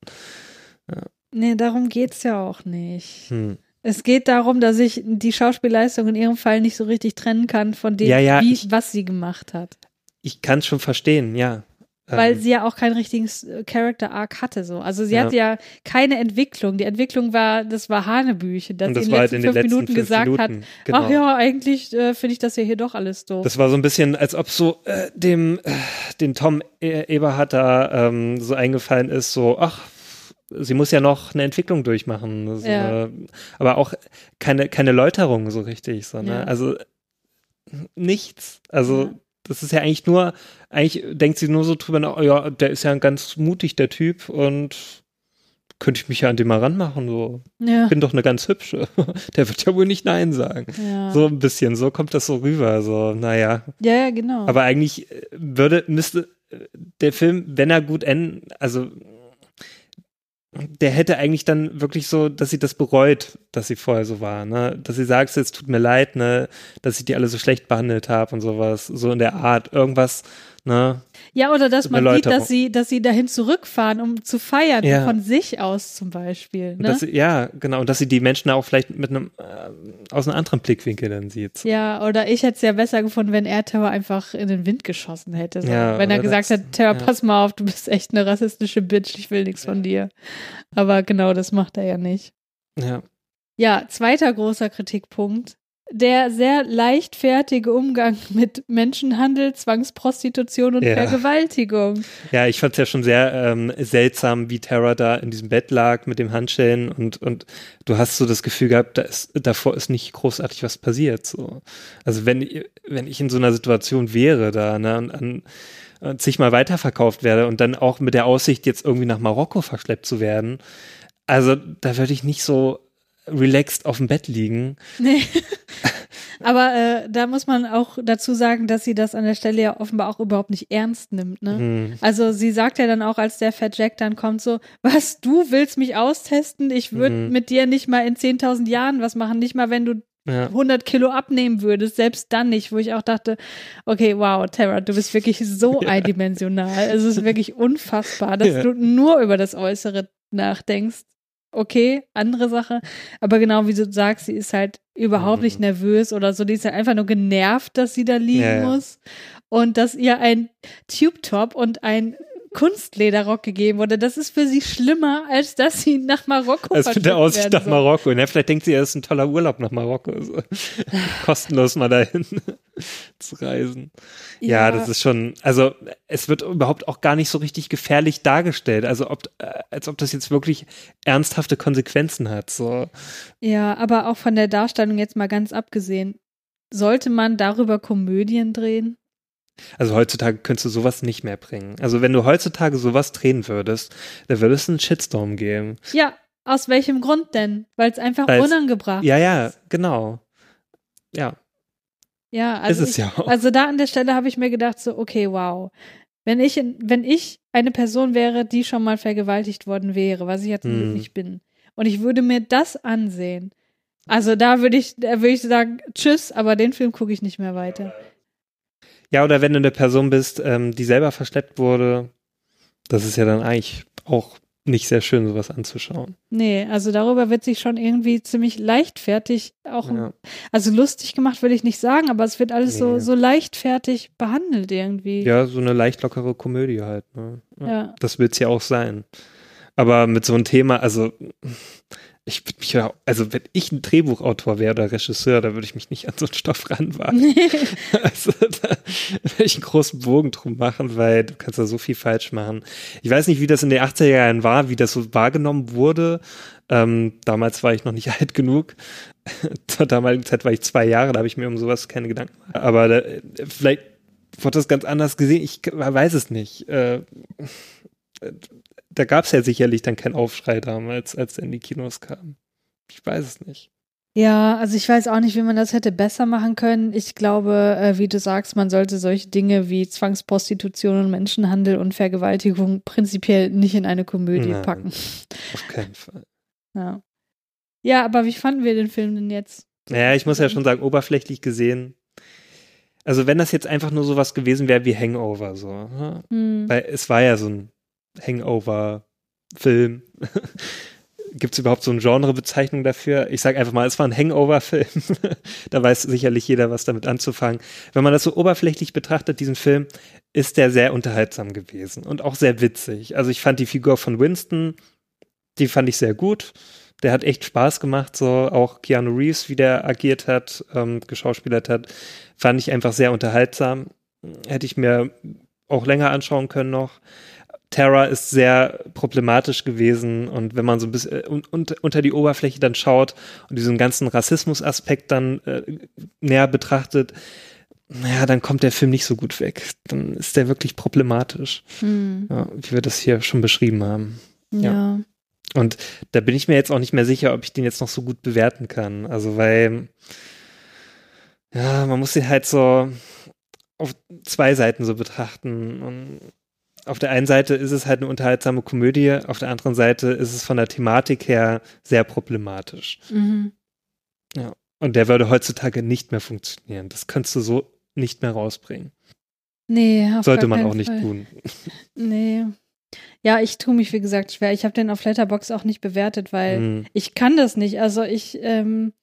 Nee, darum geht's ja auch nicht. Hm. Es geht darum, dass ich die Schauspielleistung in ihrem Fall nicht so richtig trennen kann von dem, Ja, ja, wie, ich- was sie gemacht hat. Ich kann es schon verstehen, ja. Weil Ähm, sie ja auch keinen richtigen S- Character Arc hatte so. Also sie Ja. hatte ja keine Entwicklung. Die Entwicklung war, das war Hanebüche, dass das sie in den halt in den fünf letzten Minuten fünf gesagt Minuten, hat, genau. ach ja, eigentlich äh, finde ich das ja hier doch alles doof. Das war so ein bisschen, als ob so äh, dem, äh, den Tom e Eberhardt da ähm, so eingefallen ist, so, ach, sie muss ja noch eine Entwicklung durchmachen. So, Ja. Aber auch keine, keine Läuterung so richtig. So, ne? Ja. Also nichts. Also das ist ja eigentlich nur, eigentlich denkt sie nur so drüber, nach, oh ja, der ist ja ganz mutig, der Typ, und könnte ich mich ja an den mal ranmachen. So. Ja. Bin doch eine ganz hübsche. Der wird ja wohl nicht Nein sagen. Ja. So ein bisschen, so kommt das so rüber. So, naja. Ja, ja, genau. Aber eigentlich äh, würde, müsste äh, der Film, wenn er gut enden, also der hätte eigentlich dann wirklich so, dass sie das bereut, dass sie vorher so war, ne? Dass sie sagt, es tut mir leid, ne, dass ich die alle so schlecht behandelt habe und sowas, so in der Art, irgendwas, ne? Ja, oder dass man sieht, dass sie, dass sie dahin zurückfahren, um zu feiern, Ja. von sich aus zum Beispiel. Ne? Sie, ja, genau, und dass sie die Menschen auch vielleicht mit einem, äh, aus einem anderen Blickwinkel dann sieht. Ja, oder ich hätte es ja besser gefunden, wenn er Terror einfach in den Wind geschossen hätte. So. Ja, wenn er gesagt das- hat, Terror, ja. pass mal auf, du bist echt eine rassistische Bitch, ich will nichts von dir. Aber genau das macht er ja nicht. Ja. Ja, zweiter großer Kritikpunkt. Der sehr leichtfertige Umgang mit Menschenhandel, Zwangsprostitution und Ja. Vergewaltigung. Ja, ich fand es ja schon sehr ähm, seltsam, wie Tara da in diesem Bett lag mit dem Handschellen und, und du hast so das Gefühl gehabt, da ist, davor ist nicht großartig was passiert. So. Also wenn, ich- wenn ich in so einer Situation wäre da ne, und an zigmal weiterverkauft werde und dann auch mit der Aussicht, jetzt irgendwie nach Marokko verschleppt zu werden, also da würde ich nicht so relaxed auf dem Bett liegen. Nee. Aber äh, da muss man auch dazu sagen, dass sie das an der Stelle ja offenbar auch überhaupt nicht ernst nimmt. Ne? Hm. Also sie sagt ja dann auch, als der Fat Jack dann kommt, so, was, du willst mich austesten? Ich würde Mhm. mit dir nicht mal in 10.000 Jahren was machen, nicht mal wenn du Ja. 100 Kilo abnehmen würdest, selbst dann nicht, wo ich auch dachte, okay, wow, Tara, du bist wirklich so eindimensional. Es ist wirklich unfassbar, dass Ja. du nur über das Äußere nachdenkst. Okay, andere Sache. Aber genau wie du sagst, sie ist halt überhaupt nicht nervös oder so. Die ist halt einfach nur genervt, dass sie da liegen Ja, ja. muss. Und dass ihr ein Tube-Top und ein Kunstlederrock gegeben wurde. Das ist für sie schlimmer, als dass sie nach Marokko Also mit der Aussicht nach. Marokko. Ne? Vielleicht denkt sie, es ist ein toller Urlaub nach Marokko. So. Kostenlos mal dahin zu reisen. Ja. Ja. das ist schon, also es wird überhaupt auch gar nicht so richtig gefährlich dargestellt. Also ob, äh, als ob das jetzt wirklich ernsthafte Konsequenzen hat. So. Ja, aber auch von der Darstellung jetzt mal ganz abgesehen. Sollte man darüber Komödien drehen? Also heutzutage könntest du sowas nicht mehr bringen. Also wenn du heutzutage sowas drehen würdest, dann würde es einen Shitstorm geben. Ja, aus welchem Grund denn? Weil es einfach Weil's- unangebracht Ja, ja, genau. Ja. Ja, also, Ist es ich, ja auch. also da an der Stelle habe ich mir gedacht, so, okay, wow. Wenn ich, in, wenn ich eine Person wäre, die schon mal vergewaltigt worden wäre, was ich jetzt Hm. nicht bin, und ich würde mir das ansehen, also da würde ich, da würde ich sagen, tschüss, aber den Film gucke ich nicht mehr weiter. Ja, oder wenn du eine Person bist, ähm, die selber verschleppt wurde, das ist ja dann eigentlich auch nicht sehr schön, sowas anzuschauen. Nee, also darüber wird sich schon irgendwie ziemlich leichtfertig auch, Ja. also lustig gemacht würde ich nicht sagen, aber es wird alles so, Nee. so leichtfertig behandelt irgendwie. Ja, so eine leicht lockere Komödie halt. Ne? Ja. Das wird's ja auch sein. Aber mit so einem Thema, also ich würde mich ja, also wenn ich ein Drehbuchautor wäre oder Regisseur, da würde ich mich nicht an so einen Stoff ranwagen. also da würde ich einen großen Bogen drum machen, weil du kannst da so viel falsch machen. Ich weiß nicht, wie das in den 80er Jahren war, wie das so wahrgenommen wurde. Ähm, damals war ich noch nicht alt genug. Zur damaligen Zeit war ich zwei Jahre, da habe ich mir um sowas keine Gedanken gemacht. Aber da, vielleicht wurde das ganz anders gesehen. Ich weiß es nicht. Äh, da gab es ja sicherlich dann keinen Aufschrei damals, als er in die Kinos kam. Ich weiß es nicht. Ja, also ich weiß auch nicht, wie man das hätte besser machen können. Ich glaube, äh, wie du sagst, man sollte solche Dinge wie Zwangsprostitution und Menschenhandel und Vergewaltigung prinzipiell nicht in eine Komödie Nein. packen. Auf keinen Fall. Ja. ja, aber wie fanden wir den Film denn jetzt? Naja, ich muss ja schon sagen, oberflächlich gesehen. Also wenn das jetzt einfach nur sowas gewesen wäre wie Hangover, so. ne? Hm. Weil es war ja so ein Hangover-Film. Gibt es überhaupt so eine Genrebezeichnung dafür? Ich sage einfach mal, es war ein Hangover-Film. da weiß sicherlich jeder, was damit anzufangen. Wenn man das so oberflächlich betrachtet, diesen Film, ist der sehr unterhaltsam gewesen und auch sehr witzig. Also ich fand die Figur von Winston, die fand ich sehr gut. Der hat echt Spaß gemacht, so auch Keanu Reeves, wie der agiert hat, ähm, geschauspielert hat, fand ich einfach sehr unterhaltsam. Hätte ich mir auch länger anschauen können noch. Terra ist sehr problematisch gewesen und wenn man so ein bisschen äh, un, un, unter die Oberfläche dann schaut und diesen ganzen Rassismusaspekt dann äh, näher betrachtet, naja, dann kommt der Film nicht so gut weg. Dann ist der wirklich problematisch, Hm. ja, wie wir das hier schon beschrieben haben. Ja. Und da bin ich mir jetzt auch nicht mehr sicher, ob ich den jetzt noch so gut bewerten kann. Also, weil, ja, man muss ihn halt so auf zwei Seiten so betrachten. Und auf der einen Seite ist es halt eine unterhaltsame Komödie, auf der anderen Seite ist es von der Thematik her sehr problematisch. Mhm. Ja. Und der würde heutzutage nicht mehr funktionieren. Das könntest du so nicht mehr rausbringen. Nee, auf Sollte man auch nicht Fall. tun. Nee. Ja, ich tue mich, wie gesagt, schwer. Ich habe den auf Letterbox auch nicht bewertet, weil Hm. ich kann das nicht. Also ich, ähm,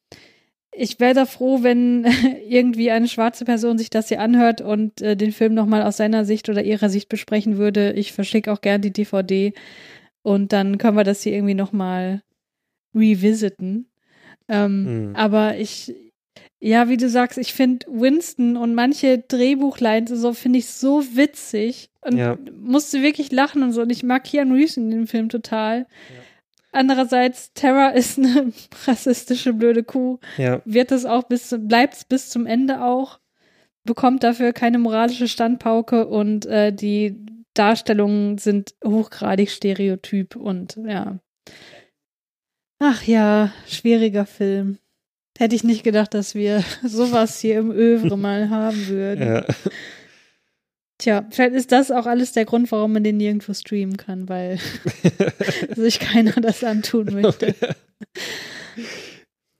ich wäre da froh, wenn irgendwie eine schwarze Person sich das hier anhört und äh, den Film nochmal aus seiner Sicht oder ihrer Sicht besprechen würde. Ich verschicke auch gern die DVD und dann können wir das hier irgendwie nochmal revisiten. Ähm, Hm. Aber ich, ja, wie du sagst, ich finde Winston und manche Drehbuchlines und so finde ich so witzig und Ja. musste wirklich lachen und so. Und ich mag Keanu Reeves in dem Film total. Andererseits, Terra ist eine rassistische blöde Kuh. Ja. Wird es auch bis, bleibt bis zum Ende auch, bekommt dafür keine moralische Standpauke und äh, die Darstellungen sind hochgradig stereotyp und ja. Ach ja, schwieriger Film. Hätte ich nicht gedacht, dass wir sowas hier im Övre mal haben würden. Ja. Tja, vielleicht ist das auch alles der Grund, warum man den nirgendwo streamen kann, weil sich keiner das antun möchte.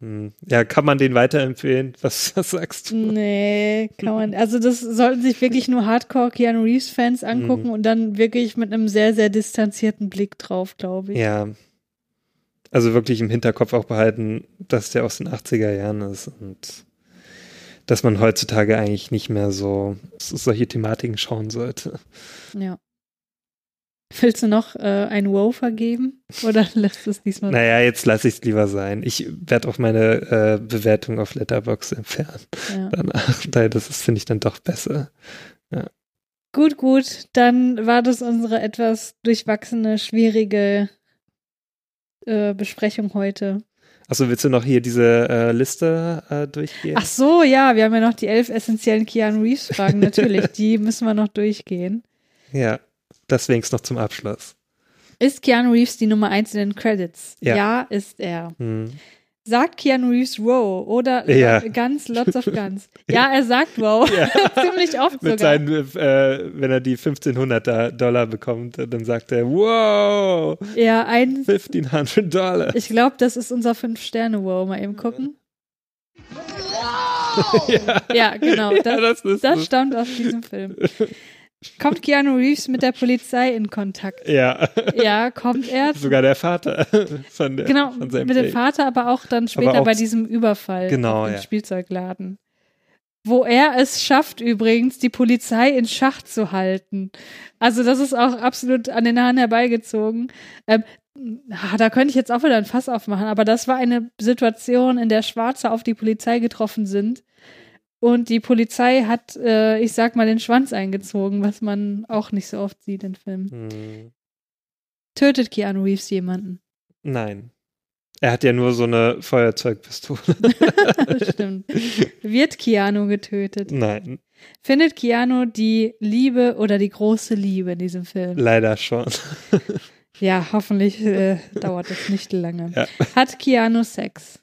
Hm. Ja, kann man den weiterempfehlen? Was, was sagst du? Nee, kann man. Also das sollten sich wirklich nur Hardcore Keanu Reeves Fans Mhm. angucken und dann wirklich mit einem sehr, sehr distanzierten Blick drauf, glaube ich. Ja. Also wirklich im Hinterkopf auch behalten, dass der aus den 80er Jahren ist und dass man heutzutage eigentlich nicht mehr so so solche Thematiken schauen sollte. Ja. Willst du noch äh, ein Wow vergeben oder lässt es diesmal? Naja, jetzt lasse ich es lieber sein. Ich werde auch meine äh, Bewertung auf Letterbox entfernen. Ja. Danach, weil das finde ich, dann doch besser. Ja. Gut, gut. Dann war das unsere etwas durchwachsene, schwierige äh, Besprechung heute. Achso, willst du noch hier diese äh, Liste äh, durchgehen? Ach so, ja, wir haben ja noch die elf essentiellen Keanu Reeves Fragen. Natürlich, die müssen wir noch durchgehen. Ja, das wenigstens noch zum Abschluss. Ist Keanu Reeves die Nummer eins in den Credits? Ja. ist er. Hm. Sagt Keanu Reeves wow oder Ja. ganz, lots of guns? Ja, er sagt wow. Ziemlich oft Mit sogar. seinen, äh, wenn er die 1500 Dollar bekommt, dann sagt er, wow, Ja, ein, 1500 Dollar. ich glaube, das ist unser Fünf-Sterne-Wow. Mal eben gucken. ja. Ja, genau. Das, Ja, das das stammt aus diesem Film. Kommt Keanu Reeves mit der Polizei in Kontakt? Ja. Ja, kommt er. Sogar der Vater von, der, Genau, von seinem mit dem. Vater, aber auch dann später auch bei diesem Überfall Genau, im ja. Spielzeugladen. Wo er es schafft, übrigens, die Polizei in Schach zu halten. Also, das ist auch absolut an den Haaren herbeigezogen. Ähm, ah, da könnte ich jetzt auch wieder ein Fass aufmachen, aber das war eine Situation, in der Schwarze auf die Polizei getroffen sind. Und die Polizei hat, äh, ich sag mal, den Schwanz eingezogen, was man auch nicht so oft sieht in Filmen. Hm. Tötet Keanu Reeves jemanden? Nein. Er hat ja nur so eine Feuerzeugpistole. Stimmt. Wird Keanu getötet? Nein, Findet Keanu die Liebe oder die große Liebe in diesem Film? leider schon. Ja, hoffentlich äh, dauert das nicht lange. Ja. Hat Keanu Sex?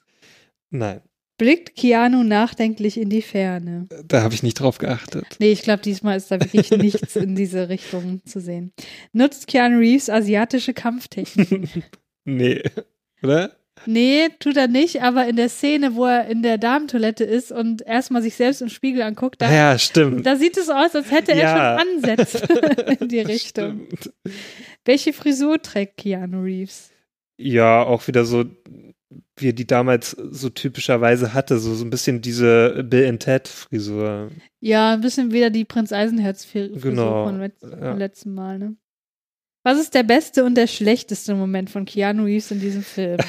Nein, Blickt Keanu nachdenklich in die Ferne? da habe ich nicht drauf geachtet. Nee, ich glaube, diesmal ist da wirklich nichts in diese Richtung zu sehen. Nutzt Keanu Reeves asiatische Kampftechniken? Nee, oder? Nee, tut er nicht, aber in der Szene, wo er in der Damentoilette ist und erstmal sich selbst im Spiegel anguckt, da, ja, stimmt. da sieht es aus, als hätte er Ja. schon Ansätze in die Richtung. Stimmt. Welche Frisur trägt Keanu Reeves? Ja, auch wieder so, wie er die damals so typischerweise hatte, so, so ein bisschen diese Bill and Ted Frisur. Ja, ein bisschen wieder die Prinz Eisenherz-Frisur Genau, von, letz ja. vom letzten Mal, ne? Was ist der beste und der schlechteste Moment von Keanu Reeves in diesem Film?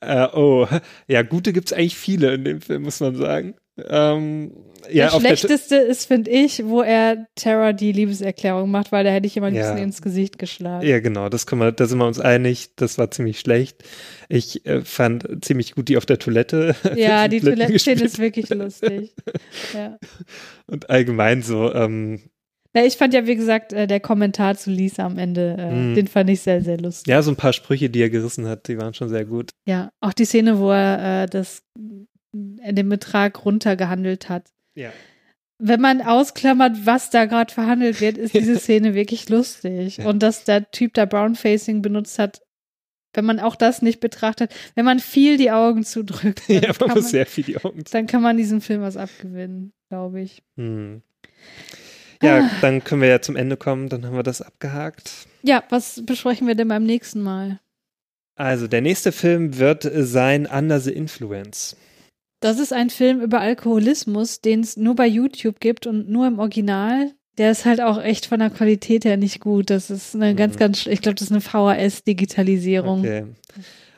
Äh, oh, ja, gute gibt's eigentlich viele in dem Film, muss man sagen. Ähm, Ja, der- Schlechteste ist, finde ich, wo er Terra die Liebeserklärung macht, weil da hätte ich immer ein Ja. bisschen ins Gesicht geschlagen. Ja, genau, das können wir, da sind wir uns einig. Das war ziemlich schlecht. Ich äh, fand ziemlich gut die auf der Toilette. Ja, die Toiletten Toilettenszene ist wirklich lustig. Ja. Und allgemein so, ähm, ja, ich fand ja, wie gesagt, äh, der Kommentar zu Lisa am Ende, Mhm. den fand ich sehr, sehr lustig. ja, so ein paar Sprüche, die er gerissen hat, die waren schon sehr gut. Ja, auch die Szene, wo er äh, das, äh, den Betrag runtergehandelt hat. Ja. Wenn man ausklammert, was da gerade verhandelt wird, ist diese Szene wirklich lustig. Und dass der Typ da Brownfacing benutzt hat, wenn man auch das nicht betrachtet, wenn man viel die Augen zudrückt, dann, Ja, man kann, man, Augen dann kann man diesem Film was abgewinnen, glaube ich. Hm. Ja, Ah. dann können wir ja zum Ende kommen, dann haben wir das abgehakt. Ja, was besprechen wir denn beim nächsten Mal? Also, der nächste Film wird sein Under the Influence. Das ist ein Film über Alkoholismus, den es nur bei YouTube gibt und nur im Original. Der ist halt auch echt von der Qualität her nicht gut. Das ist eine ganz, ganz, sch- ich glaube, das ist eine VHS-Digitalisierung. Okay.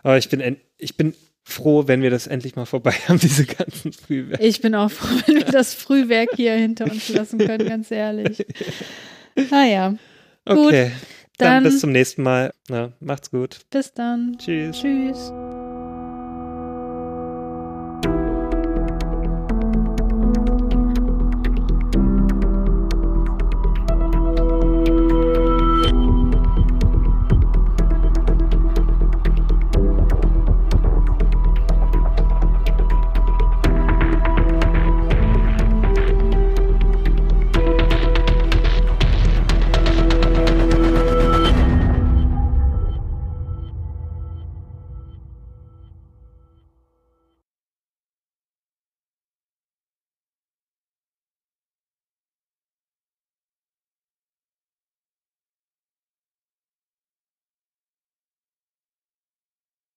Aber ich bin, ich bin froh, wenn wir das endlich mal vorbei haben, diese ganzen Frühwerke. Ich bin auch froh, wenn wir das Frühwerk hier hinter uns lassen können, ganz ehrlich. Naja, gut. Okay, dann, dann- bis zum nächsten Mal. Na, macht's gut. bis dann. Tschüss. Tschüss.